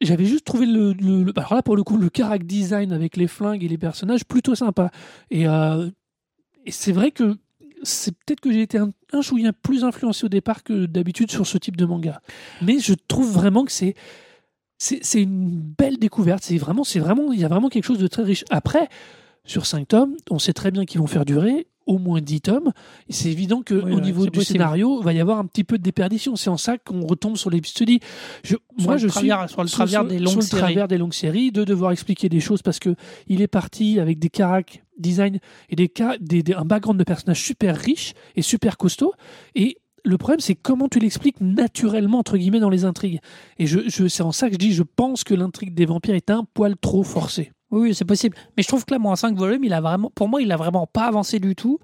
j'avais juste trouvé le, le- le- Alors là, pour le coup, le character design avec les flingues et les personnages plutôt sympa. Et, et c'est vrai que c'est peut-être que j'ai été un, un chouïa plus influencé au départ que d'habitude sur ce type de manga. Mais je trouve vraiment que c'est. C'est une belle découverte. C'est vraiment, c'est vraiment, il y a vraiment quelque chose de très riche. Après, sur 5 tomes, on sait très bien qu'ils vont faire durer au moins 10 tomes. C'est évident qu'au Oui, niveau du possible. scénario, il va y avoir un petit peu de déperdition. C'est en ça qu'on retombe sur les studies. Je, moi, le je travers- suis sur le travers des longues sur le séries. travers des longues séries, de devoir expliquer des choses parce que il est parti avec des carac design et des, ca- des, des- un background de personnages super riche et super costaud. Et le problème, c'est comment tu l'expliques naturellement, entre guillemets, dans les intrigues. Et je, je, c'est en ça que je dis, je pense que l'intrigue des vampires est un poil trop forcée. Oui, c'est possible. Mais je trouve que là, moi, en 5 volumes, il a vraiment, pour moi, il a vraiment pas avancé du tout.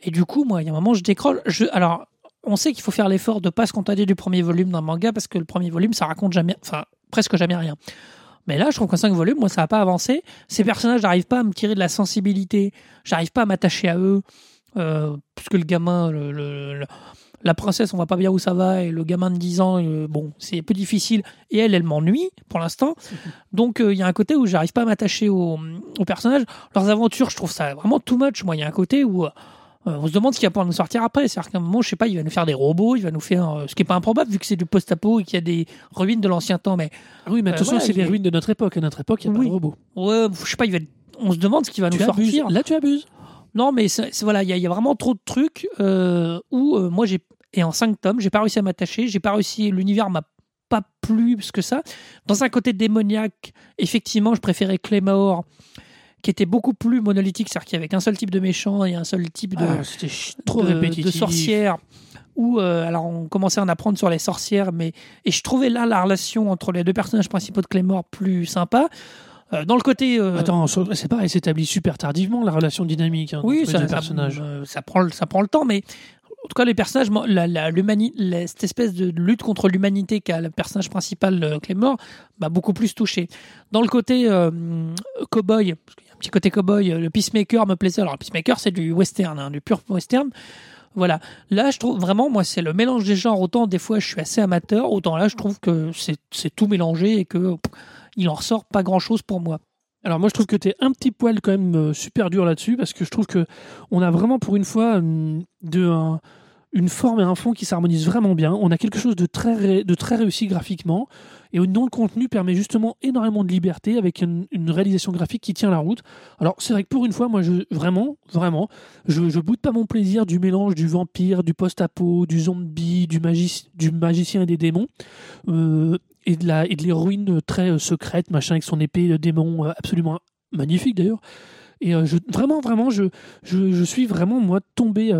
Et du coup, moi, il y a un moment, je décroche. Alors, on sait qu'il faut faire l'effort de pas se contenter du premier volume d'un manga parce que le premier volume, ça raconte jamais, enfin, presque jamais rien. Mais là, je trouve qu'en 5 volumes, moi, ça n'a pas avancé. Ces personnages n'arrivent pas à me tirer de la sensibilité. J'arrive pas à m'attacher à eux. Euh, puisque le gamin, la princesse, on voit pas bien où ça va. Et le gamin de 10 ans, euh, bon, c'est un peu difficile. Et elle, elle m'ennuie pour l'instant. Donc, euh, il y a un côté où j'arrive pas à m'attacher aux, aux personnages. Leurs aventures, je trouve ça vraiment too much. Moi, il y a un côté où. euh, on se demande ce qu'il va pouvoir nous sortir après. C'est-à-dire qu'à un moment, je sais pas, il va nous faire des robots, il va nous faire. euh, ce qui est pas improbable vu que c'est du post-apo et qu'il y a des ruines de l'ancien temps. Mais oui, mais attention, voilà, c'est les ruines de notre époque. À notre époque, il n'y a Oui. pas de robots. ouais, je sais pas, il va. On se demande ce qu'il va nous abuses. sortir. Là, tu abuses. Non, mais voilà, il y, a- il y a vraiment trop de trucs euh, où euh, moi j'ai et en 5 tomes, j'ai pas réussi à m'attacher, j'ai pas réussi, l'univers m'a pas plu plus que ça. Dans un côté démoniaque, effectivement, je préférais Claymore qui était beaucoup plus monolithique, c'est-à-dire qu'il y avait qu'un seul type de méchant et un seul type de, Ah, trop de, sorcières. Où, euh, alors, on commençait à en apprendre sur les sorcières, mais et je trouvais là la relation entre les deux personnages principaux de Claymore plus sympa. Euh, dans le côté, euh, Attends, c'est pareil, s'établit super tardivement la relation dynamique hein, oui, ça, les ça- personnages. euh, ça prend, le- ça prend le temps, mais en tout cas, les personnages, la, la- l'humani- la- cette espèce de lutte contre l'humanité qu'a le personnage principal, Claymore, m'a beaucoup plus touché. Dans le côté euh, cowboy, parce qu'il y a un petit côté cowboy, le Peacemaker me plaisait. Alors, le Peacemaker, c'est du western, hein, du pur western. Voilà. Là, je trouve vraiment, moi, c'est le mélange des genres. Autant des fois, je suis assez amateur, autant là, je trouve que c'est, c'est tout mélangé et que pff, il en ressort pas grand chose pour moi. Alors moi je trouve que tu es un petit poil quand même euh, super dur là-dessus parce que je trouve que on a vraiment pour une fois un- une forme et un fond qui s'harmonisent vraiment bien. On a quelque chose de très réussi graphiquement et dont le contenu permet justement énormément de liberté avec une, réalisation graphique qui tient la route. Alors c'est vrai que pour une fois moi je vraiment vraiment je je boude pas mon plaisir du mélange du vampire, du post-apo, du zombie, du magicien et des démons. Euh, et de la et de l'héroïne très euh, secrète machin avec son épée démon euh, absolument magnifique d'ailleurs. Et euh, vraiment vraiment je, je suis vraiment moi tombé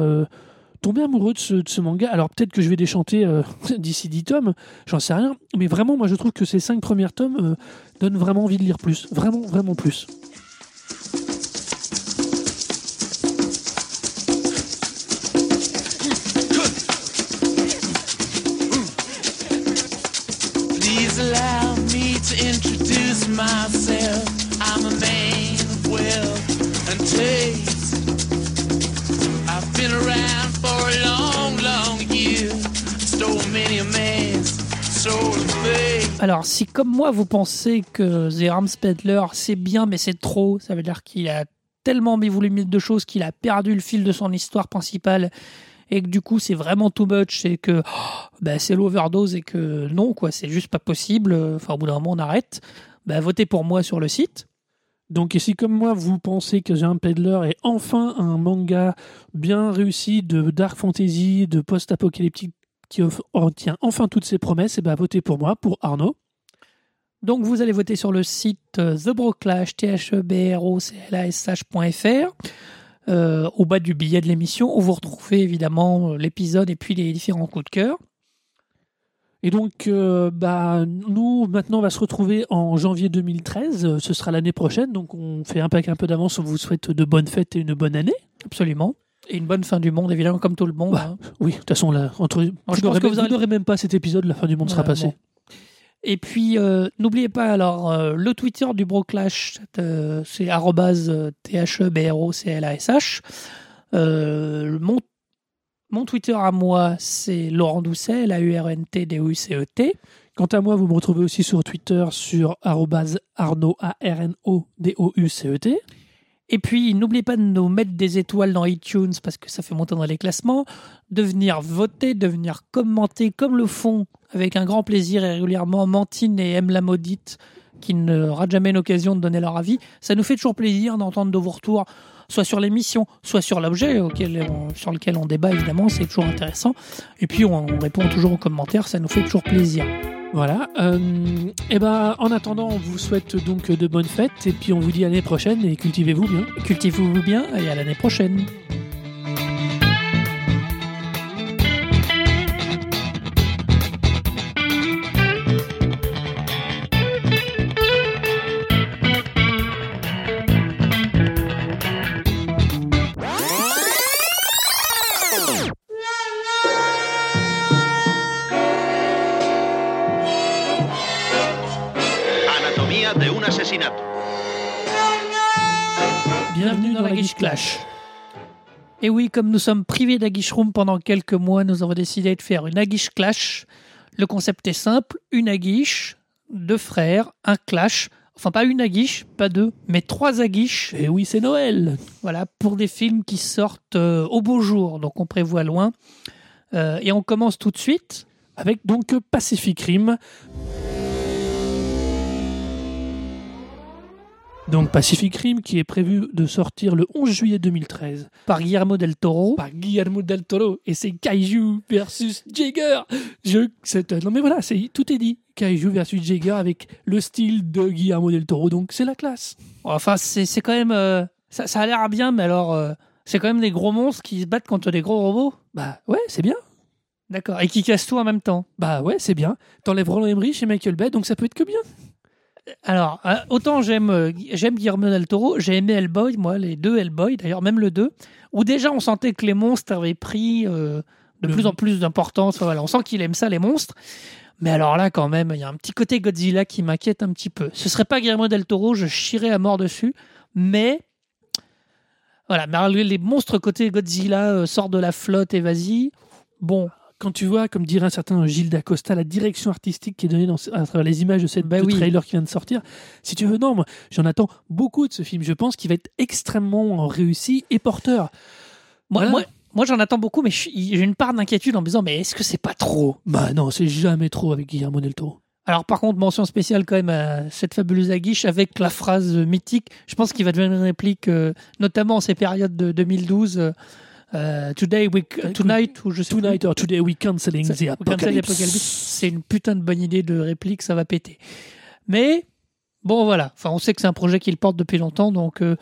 tombé amoureux de ce, manga. Alors peut-être que je vais déchanter d'ici 10 tomes j'en sais rien mais vraiment moi je trouve que ces cinq premiers tomes donnent vraiment envie de lire plus. Vraiment vraiment plus Alors, si comme moi vous pensez que The Arms Peddler c'est bien mais c'est trop, ça veut dire qu'il a tellement mis voulu de choses qu'il a perdu le fil de son histoire principale et que du coup c'est vraiment too much et que oh, bah, c'est l'overdose et que non quoi, c'est juste pas possible. Enfin, au bout d'un moment on arrête. Bah, votez pour moi sur le site. Donc, si comme moi, vous pensez que The Peddler est enfin un manga bien réussi de dark fantasy, de post-apocalyptique qui retient enfin toutes ses promesses, et ben votez pour moi, pour Arnaud. Donc vous allez voter sur le site euh, The Broclash, T-H-E-B-R-O-C-L-A-S-H.fr, euh, au bas du billet de l'émission, où vous retrouvez évidemment euh, l'épisode et puis les différents coups de cœur. Et donc, euh, bah, nous, maintenant, on va se retrouver en janvier 2013. Euh, Ce sera l'année prochaine. Donc, on fait un pack un peu d'avance. On vous souhaite de bonnes fêtes et une bonne année. Absolument. Et une bonne fin du monde, évidemment, comme tout le monde. Bah, hein. Oui, de toute façon, là, entre, je pense que vous aurez- vous n'aurez même pas cet épisode. La fin du monde sera Ouais, passée. bon. Et puis, euh, n'oubliez pas, alors, euh, le Twitter du Broclash, c'est arrobase, T-H-E-B-R-O-C-L-A-S-H. Euh, mon, mon Twitter à moi, c'est Laurent Doucet, L-A-U-R-N-T-D-O-U-C-E-T. Quant à moi, vous me retrouvez aussi sur Twitter sur Arnaud, A-R-N-O-D-O-U-C-E-T. Et puis, n'oubliez pas de nous mettre des étoiles dans iTunes parce que ça fait monter dans les classements, de venir voter, de venir commenter comme le font avec un grand plaisir et régulièrement Mantine et M la maudite qui ne ratent jamais l'occasion de donner leur avis. Ça nous fait toujours plaisir d'entendre de vos retours, soit sur l'émission, soit sur l'objet auquel on- sur lequel on débat évidemment, c'est toujours intéressant. Et puis on, on répond toujours aux commentaires, ça nous fait toujours plaisir. Voilà. et ben, en attendant, on vous souhaite donc de bonnes fêtes. Et puis, on vous dit à l'année prochaine. Et cultivez-vous bien. Cultivez-vous bien et à l'année prochaine. Anatomía de un asesinato. Bienvenue dans la Guiche Clash. Et oui, comme nous sommes privés d'Aguiche Room pendant quelques mois, nous avons décidé de faire une Aguiche Clash. Le concept est simple, une Aguiche, deux frères, un clash. Enfin, pas une Aguiche, pas deux, mais trois Aguiches. Et oui, c'est Noël. Voilà, pour des films qui sortent euh, au beau jour. Donc on prévoit loin. Euh, et on commence tout de suite. Avec donc Pacific Rim. Donc Pacific Rim qui est prévu de sortir le 11 juillet 2013 par Guillermo del Toro. par Guillermo del Toro et c'est Kaiju versus Jagger. Je, c'est- non mais voilà, c'est tout est dit. Kaiju versus Jagger avec le style de Guillermo del Toro, donc c'est la classe. Enfin, c'est c'est quand même. euh, ça, ça a l'air bien, mais alors. euh, c'est quand même des gros monstres qui se battent contre des gros robots. Bah ouais, c'est bien. D'accord. Et qui cassent tout en même temps. Bah ouais, c'est bien. T'enlèves Roland Emmerich chez Michael Bay, donc ça peut être que bien. Alors, euh, autant j'aime euh, j'aime Guillermo del Toro, j'ai aimé Hellboy, moi, les deux Hellboy, d'ailleurs même le 2, où déjà on sentait que les monstres avaient pris euh, de Le- plus en plus d'importance. Enfin, voilà, on sent qu'il aime ça, les monstres. Mais alors là, quand même, il y a un petit côté Godzilla qui m'inquiète un petit peu. Ce serait pas Guillermo del Toro, je chierais à mort dessus. Mais voilà, mais les- les monstres côté Godzilla euh, sortent de la flotte et vas-y. Bon, Quand tu vois, comme dirait un certain Gilles D'Acosta, la direction artistique qui est donnée dans, à travers les images de cette Bah oui. trailer qui vient de sortir, si tu veux, non, moi, j'en attends beaucoup de ce film. Je pense qu'il va être extrêmement réussi et porteur. moi, Voilà. moi, moi, j'en attends beaucoup, mais j'ai une part d'inquiétude en me disant, mais est-ce que c'est pas trop? Bah non, c'est jamais trop avec Guillermo del Toro. Alors par contre, mention spéciale quand même à cette fabuleuse aguiche avec la phrase mythique. Je pense qu'il va devenir une réplique, euh, notamment en ces périodes de 2012. euh, euh, today we, tonight ou je sais plus. Tonight or today we canceling the apocalypse. C'est une putain de bonne idée de réplique, ça va péter. Mais bon voilà, enfin on sait que c'est un projet qu'il porte depuis longtemps, donc euh,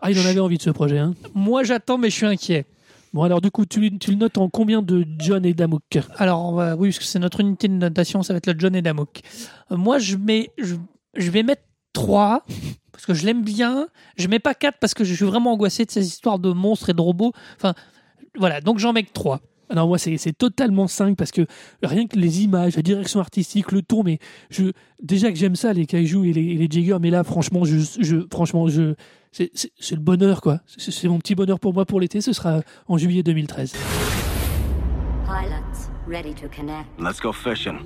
Ah, il en avait envie de ce projet. Hein. moi j'attends, mais je suis inquiet. Bon, alors du coup, tu, tu le notes en combien de John et Damouk? Alors, va- oui, parce que c'est notre unité de notation, ça va être le John et Damouk. Euh, moi, je, mets, je, je vais mettre 3, parce que je l'aime bien. Je mets pas 4 parce que je suis vraiment angoissé de ces histoires de monstres et de robots. Enfin, voilà, donc j'en mets 3. Non, moi, c'est totalement 5 parce que rien que les images, la direction artistique, le ton, mais je, déjà que j'aime ça, les kaiju et les, et jiggers, mais là, franchement, je, je franchement, je, c'est le bonheur, quoi. C'est mon petit bonheur pour moi pour l'été, ce sera en juillet 2013. Pilots, ready to connect. Let's go fishing.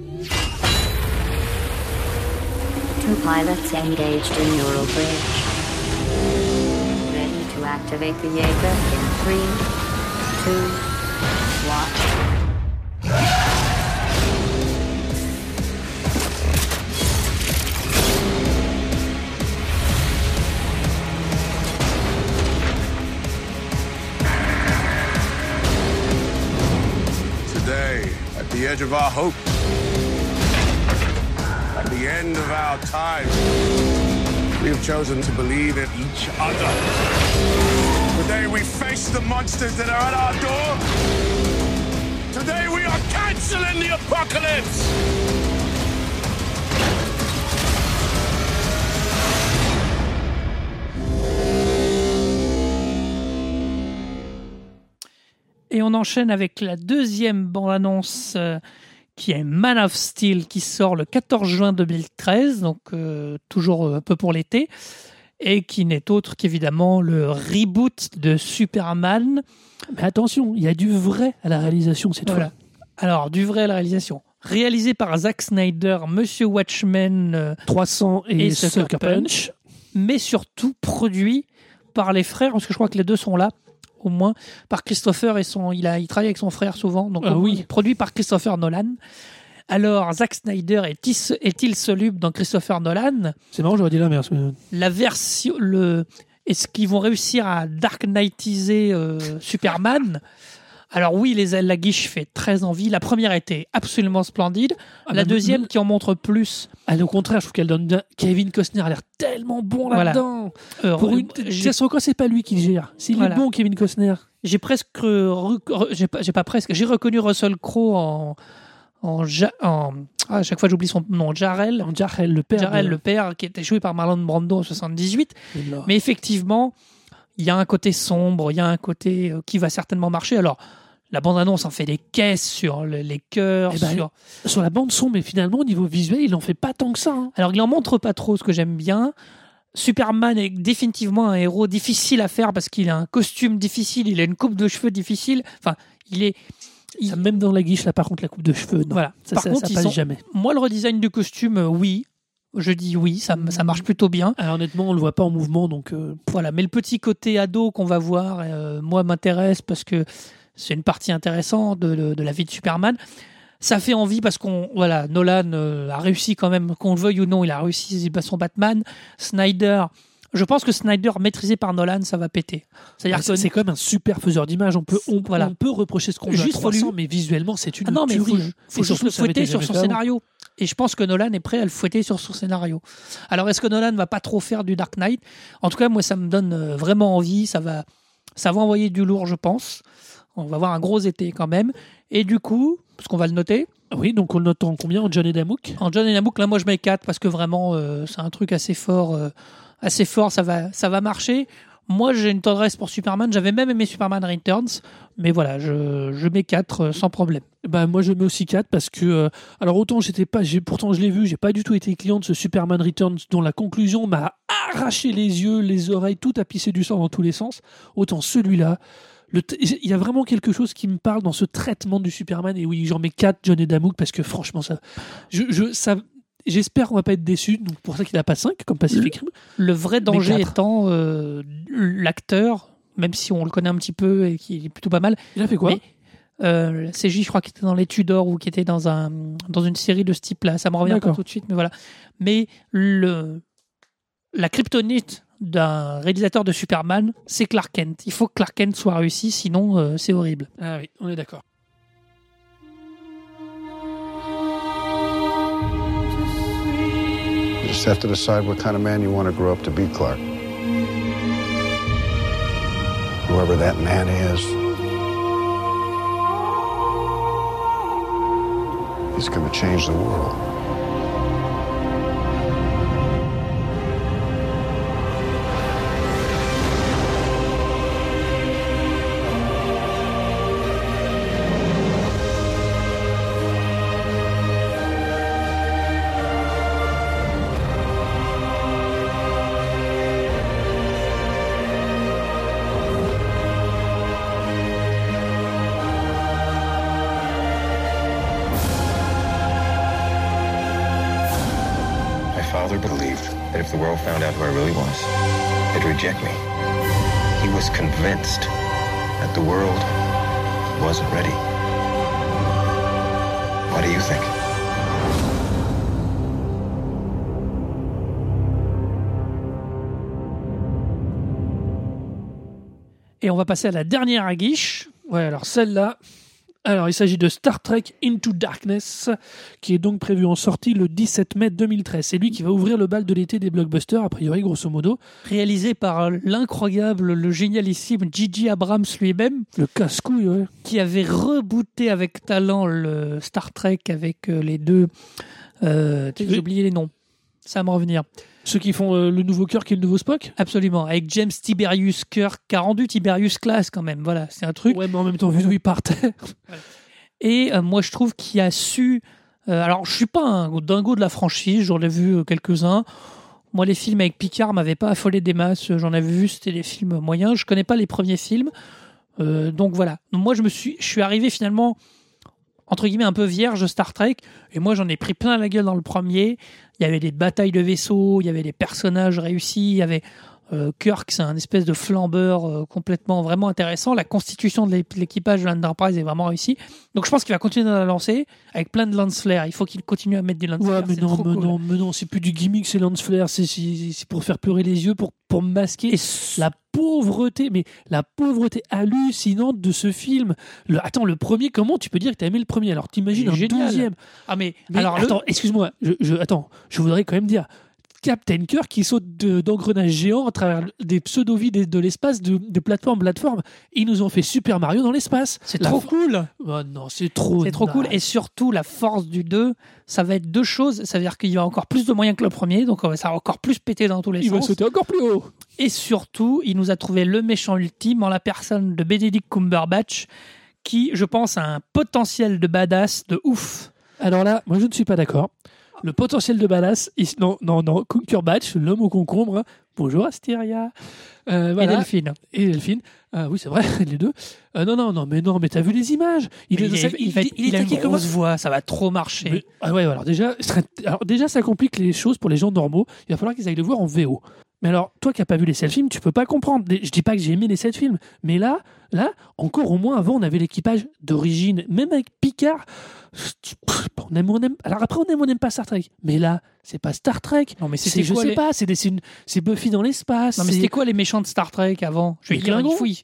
Two pilots engaged in neural bridge. Ready to activate the Jaeger in 3, the edge of our hope, at the end of our time, we have chosen to believe in each other. Today we face the monsters that are at our door. Today we are canceling the apocalypse. Et on enchaîne avec la deuxième bande-annonce euh, qui est Man of Steel qui sort le 14 juin 2013, donc euh, toujours un peu pour l'été, et qui n'est autre qu'évidemment le reboot de Superman. Mais attention, il y a du vrai à la réalisation cette Voilà. fois. Alors, du vrai à la réalisation. Réalisé par Zack Snyder, Monsieur Watchmen, euh, 300 et, Et Sucker Punch. mais surtout produit par les frères, parce que je crois que les deux sont là, au moins, par Christopher et son. Il, a, il travaille avec son frère souvent, donc Ah oui. produit par Christopher Nolan. Alors, Zack Snyder est-il soluble dans Christopher Nolan? C'est marrant, j'aurais dit l'inverse. mais- La version. Le, Est-ce qu'ils vont réussir à Dark Knightiser euh, Superman? Alors oui, les ailes la guiche fait très envie. La première était absolument splendide. Ah, la deuxième qui en montre plus. Ah, au contraire, je trouve qu'elle donne. Kevin Costner a l'air tellement bon Voilà. là-dedans. euh, Pour une... Ça se voit, c'est pas lui qui le gère. S'il Voilà. bon, Kevin Costner. J'ai presque re- re- j'ai pas, j'ai pas presque j'ai reconnu Russell Crowe en en, Ja- en- ah, à chaque fois j'oublie son nom Jarrell Jarrell, le père. Jarrell de- le père qui était joué par Marlon Brando en 78 de là. mais effectivement il y a un côté sombre il y a un côté euh, qui va certainement marcher alors la bande annonce en fait des caisses sur le- les cœurs Eh ben, sur Sur la bande son, mais finalement, au niveau visuel, il en fait pas tant que ça. hein. alors il en montre pas trop ce que j'aime bien Superman est définitivement un héros difficile à faire parce qu'il a un costume difficile, il a une coupe de cheveux difficile. Enfin, il est. il- Même dans la guiche, là, par contre, la coupe de cheveux, non. Voilà. Ça, Par ça, contre, ça passe sont- jamais. Moi, le redesign du costume, euh, oui. Je dis oui, ça, ça marche plutôt bien. Alors, honnêtement, on le voit pas en mouvement, donc. euh, Voilà. Mais le petit côté ado qu'on va voir, euh, moi, m'intéresse parce que c'est une partie intéressante de, de- de la vie de Superman. Ça fait envie parce qu'on, voilà, Nolan euh, a réussi quand même, qu'on le veuille ou non, il a réussi son Batman. Snyder, je pense que Snyder maîtrisé par Nolan, ça va péter. C'est-à-dire Ah, c'est que c'est quand même un super faiseur d'image. On peut, on, Voilà. on peut reprocher ce qu'on veut Juste à faut lui- 300, mais visuellement, c'est une Ah non, mais il faut, faut le fouetter sur son scénario. Et je pense que Nolan est prêt à le fouetter sur son scénario. Alors, est-ce que Nolan va pas trop faire du Dark Knight? En tout cas, moi, ça me donne euh, vraiment envie. Ça va, ça va envoyer du lourd, je pense. On va avoir un gros été quand même. Et du coup, parce qu'on va le noter, Oui, donc on le note en combien? En John et Damouk en John et Namouk, là, moi, je mets 4 parce que vraiment, euh, c'est un truc assez fort. euh, assez fort, ça va, ça va marcher. Moi, j'ai une tendresse pour Superman. J'avais même aimé Superman Returns. Mais voilà, je, je mets 4 sans problème. Bah moi je mets aussi 4 parce que euh, alors autant j'étais pas j'ai pourtant je l'ai vu, j'ai pas du tout été client de ce Superman Returns dont la conclusion m'a arraché les yeux, les oreilles, tout a pissé du sang dans tous les sens. Autant celui-là il y a vraiment quelque chose qui me parle dans ce traitement du Superman et oui, j'en mets 4 John et Damouk parce que franchement ça je, je ça J'espère qu'on va pas être déçu, donc pour ça qu'il a pas 5 comme Pacific Rim. Le vrai danger étant euh, l'acteur, même si on le connaît un petit peu et qu'il est plutôt pas mal. Il a fait quoi? Mais, euh, CJ, je crois qu'il était dans les Tudors ou qui était dans, un, dans une série de ce type-là. Ça me revient pas tout de suite, mais voilà. Mais le, la kryptonite d'un réalisateur de Superman, c'est Clark Kent. Il faut que Clark Kent soit réussi, sinon euh, c'est horrible. Ah oui, on est d'accord. Just have to decide what kind of man you want to grow up to be, Clark. Whoever that man is, he's going to change the world. Found out who I really was, they'd reject me. He was convinced that the world wasn't ready. What do you think? Et on va passer à la dernière aguiche. Ouais, alors celle-là, Alors, il s'agit de Star Trek Into Darkness, qui est donc prévu en sortie le 17 mai 2013. C'est lui qui va ouvrir le bal de l'été des blockbusters, a priori, grosso modo. Réalisé par l'incroyable, le génialissime Gigi Abrams lui-même, Le casse-couille, ouais. qui avait rebooté avec talent le Star Trek avec euh, les deux. Euh, J'ai oublié les noms. Ça va me revenir. Ceux qui font euh, le nouveau Kirk et le nouveau Spock Absolument. Avec James Tiberius Kirk, qui a rendu Tiberius classe quand même. Voilà, c'est un truc. Ouais, mais en même temps, vu d'où il partait. Et euh, moi, je trouve qu'il a su. euh, alors, je suis pas un dingo de la franchise, j'en ai vu quelques-uns. Moi, les films avec Picard m'avaient pas affolé des masses. J'en avais vu, c'était des films moyens. Je connais pas les premiers films. Donc voilà. Donc, moi, je me suis, je suis arrivé finalement entre guillemets un peu vierge Star Trek. Et moi, j'en ai pris plein la gueule dans le premier. Il y avait des batailles de vaisseaux, il y avait des personnages réussis, il y avait Kirk, c'est un espèce de flambeur euh, complètement vraiment intéressant. La constitution de l'é- l'équipage de l'Enterprise est vraiment réussie. Donc je pense qu'il va continuer à la lancer avec plein de lance flares. Il faut qu'il continue à mettre du lance Ouais, flare. mais non, mais cool. non, mais non, c'est plus du gimmick, c'est lance flare, c'est pour faire pleurer les yeux, pour, pour masquer Et la pauvreté, mais la pauvreté hallucinante de ce film. Le, attends, le premier, comment tu peux dire que t'as aimé le premier? Alors t'imagines un douzième ah mais, Mais alors le- attends, excuse-moi, je, je- attends, je voudrais quand même dire. Captain Kirk qui saute de- d'engrenages géants à travers des pseudo-vies de, de l'espace, de, de plateforme en plateforme. Ils nous ont fait Super Mario dans l'espace. c'est trop cool. Oh non, c'est trop. C'est trop cool. Et surtout, la force du 2, ça va être deux choses. Ça veut dire qu'il y a encore plus de moyens que le premier, donc ça va encore plus péter dans tous les Il va sens. sauter encore plus haut. Et surtout, il nous a trouvé le méchant ultime en la personne de Benedict Cumberbatch, qui, je pense, a un potentiel de badass de ouf. Alors là, moi je ne suis pas d'accord. Le potentiel de badass, il- non, non, non, Cumberbatch, l'homme au concombre. Bonjour Asteria. Euh, Et voilà. Delphine. Et Delphine. Ah oui, c'est vrai, les deux. Euh, non, non, non, mais non, mais t'as vu les images Il, est- est- il va être- il il a est une grosse voix, ça va trop marcher. Mais- ah ouais, alors déjà, serait- alors déjà, ça complique les choses pour les gens normaux. Il va falloir qu'ils aillent le voir en VO. Mais alors, toi qui n'as pas vu les sept films, tu peux pas comprendre. Je dis pas que j'ai aimé les sept films, mais là, là, encore au moins avant, on avait l'équipage d'origine, même avec Picard. On aime, on aime. Alors après, on aime, on n'aime pas Star Trek. Mais là, c'est pas Star Trek. Non, mais C'est, c'était je quoi sais les- pas, c'est, des- c'est, une- c'est Buffy dans l'espace. Non, mais c'était quoi les méchants de Star Trek avant? Je vais dire une fouille.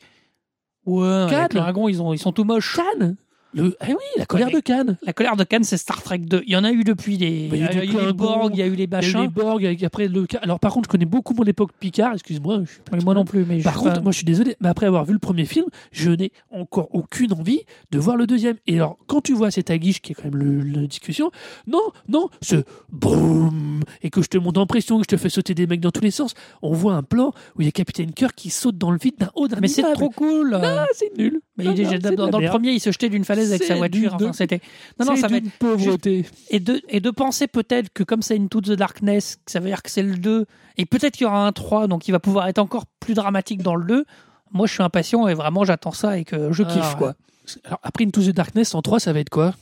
Ouais, les. Klingons, ils, ont, ils sont tout moches. Cannes. Le, ah oui, la colère de Cannes. La colère de Cannes, c'est Star Trek 2. Il y en a eu depuis les. Bah, il y a eu il y a des eu les Klingons, Borg, il y a eu les Il y a eu machins. les Borg, avec- après le. Alors par contre, je connais beaucoup mon époque Picard. Excuse-moi. pas Moi non plus, mais Par contre, pas. moi je suis désolé, mais après avoir vu le premier film, je n'ai encore aucune envie de voir le deuxième. Et alors, quand tu vois cette aguiche qui est quand même le, la discussion, non, non, ce boum, et que je te monte en pression, que je te fais sauter des mecs dans tous les sens, on voit un plan où il y a Capitaine Kirk qui saute dans le vide d'un haut d'un mais c'est trop cool. Ah, c'est nul. Mais Non, il est- non, dans, le premier, il se jetait d'une falaise avec C'est sa voiture. Enfin, c'était. Non, non, ça va être. pauvreté. Et de, et de penser peut-être que comme c'est Into the Darkness, ça veut dire que c'est le 2, et peut-être qu'il y aura un 3, donc il va pouvoir être encore plus dramatique dans le 2. Moi, je suis impatient et vraiment, j'attends ça et que je kiffe, Ah, quoi. Alors, après Into the Darkness, en 3, ça va être quoi?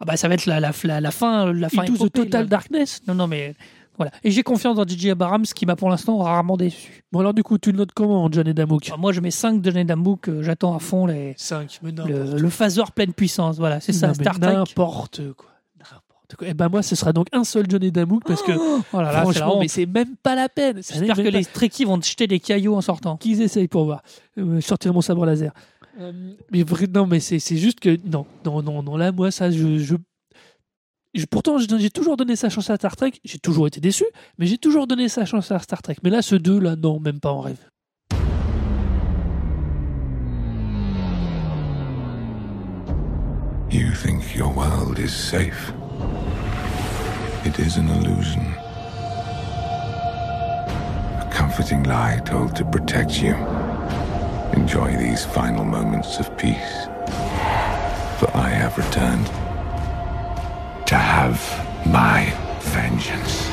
Ah bah, ça va être la, la, la, la fin. La fin Into the Total. Darkness? Non, non, mais voilà. Et j'ai confiance dans DJ Abrams, qui m'a pour l'instant rarement déçu. Bon, alors du coup, tu le notes comment, John et Damouk Enfin, moi, je mets 5 de Nedambook, euh, j'attends à fond les, 5, mais le, le phaseur pleine puissance. Voilà, c'est ça, Non, Star Trek. N'importe quoi. N'importe quoi. Et ben moi, ce sera donc un seul Johnny Damouk parce que Oh là, franchement, mais c'est même pas la peine. J'espère que les Trekkies vont te jeter des cailloux en sortant. qu'ils essayent pour voir. Euh, je sortirai mon sabre laser. Euh, mais non, mais c'est juste que non, non, non, non. Là, moi, ça, je- pourtant, j'ai toujours donné sa chance à Star Trek. J'ai toujours été déçu, mais j'ai toujours donné sa chance à Star Trek. Mais là, ce deux, là, non, même pas en rêve. You think your world is safe? It is an illusion. A comforting lie told to protect you. Enjoy these final moments of peace. For I have returned to have my vengeance.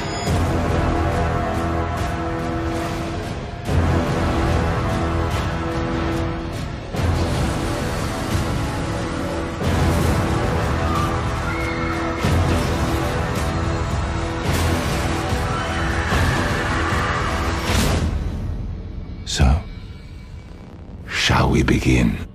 So, shall we begin?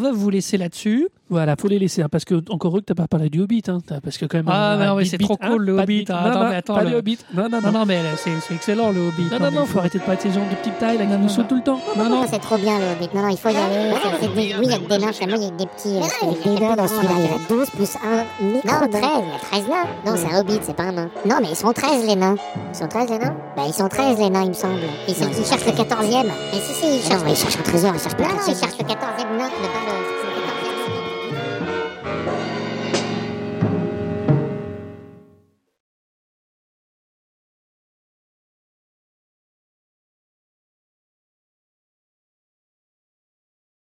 Va vous laisser là-dessus. Voilà, faut les laisser, hein, parce que encore heureux que t'as pas parlé du Hobbit, hein, parce que quand même. Ah, non, mais c'est trop hein, cool, le Hobbit. Ah, attends, non, mais attends, pas le- Hobbit. Non, non, Non, non. non, mais là, c'est c'est excellent, le Hobbit. Non, non, non, faut arrêter de parler de ces gens de petite taille là qui nous saoutent tout le temps. Non, non. Non, c'est trop bien le Hobbit. Non, non, il faut y aller. C'est- c'est Oui, il y a des nains. Finalement, il y a des petits. Il y a des dans celui-là. Il y a 12 plus 1 micro. Non, 13. Il y a 13 nains. Non, c'est un Hobbit, c'est pas un nain. Non, mais ils sont 13 les nains. Ils sont 13 les nains? Bah, ils sont 13 les nains, il me semble. Ils, ils cherchent le 14e. Mais si, si, ils cherchent. ils cherchent un trésor, ils cherchent pas Non, non, ils cherchent le 14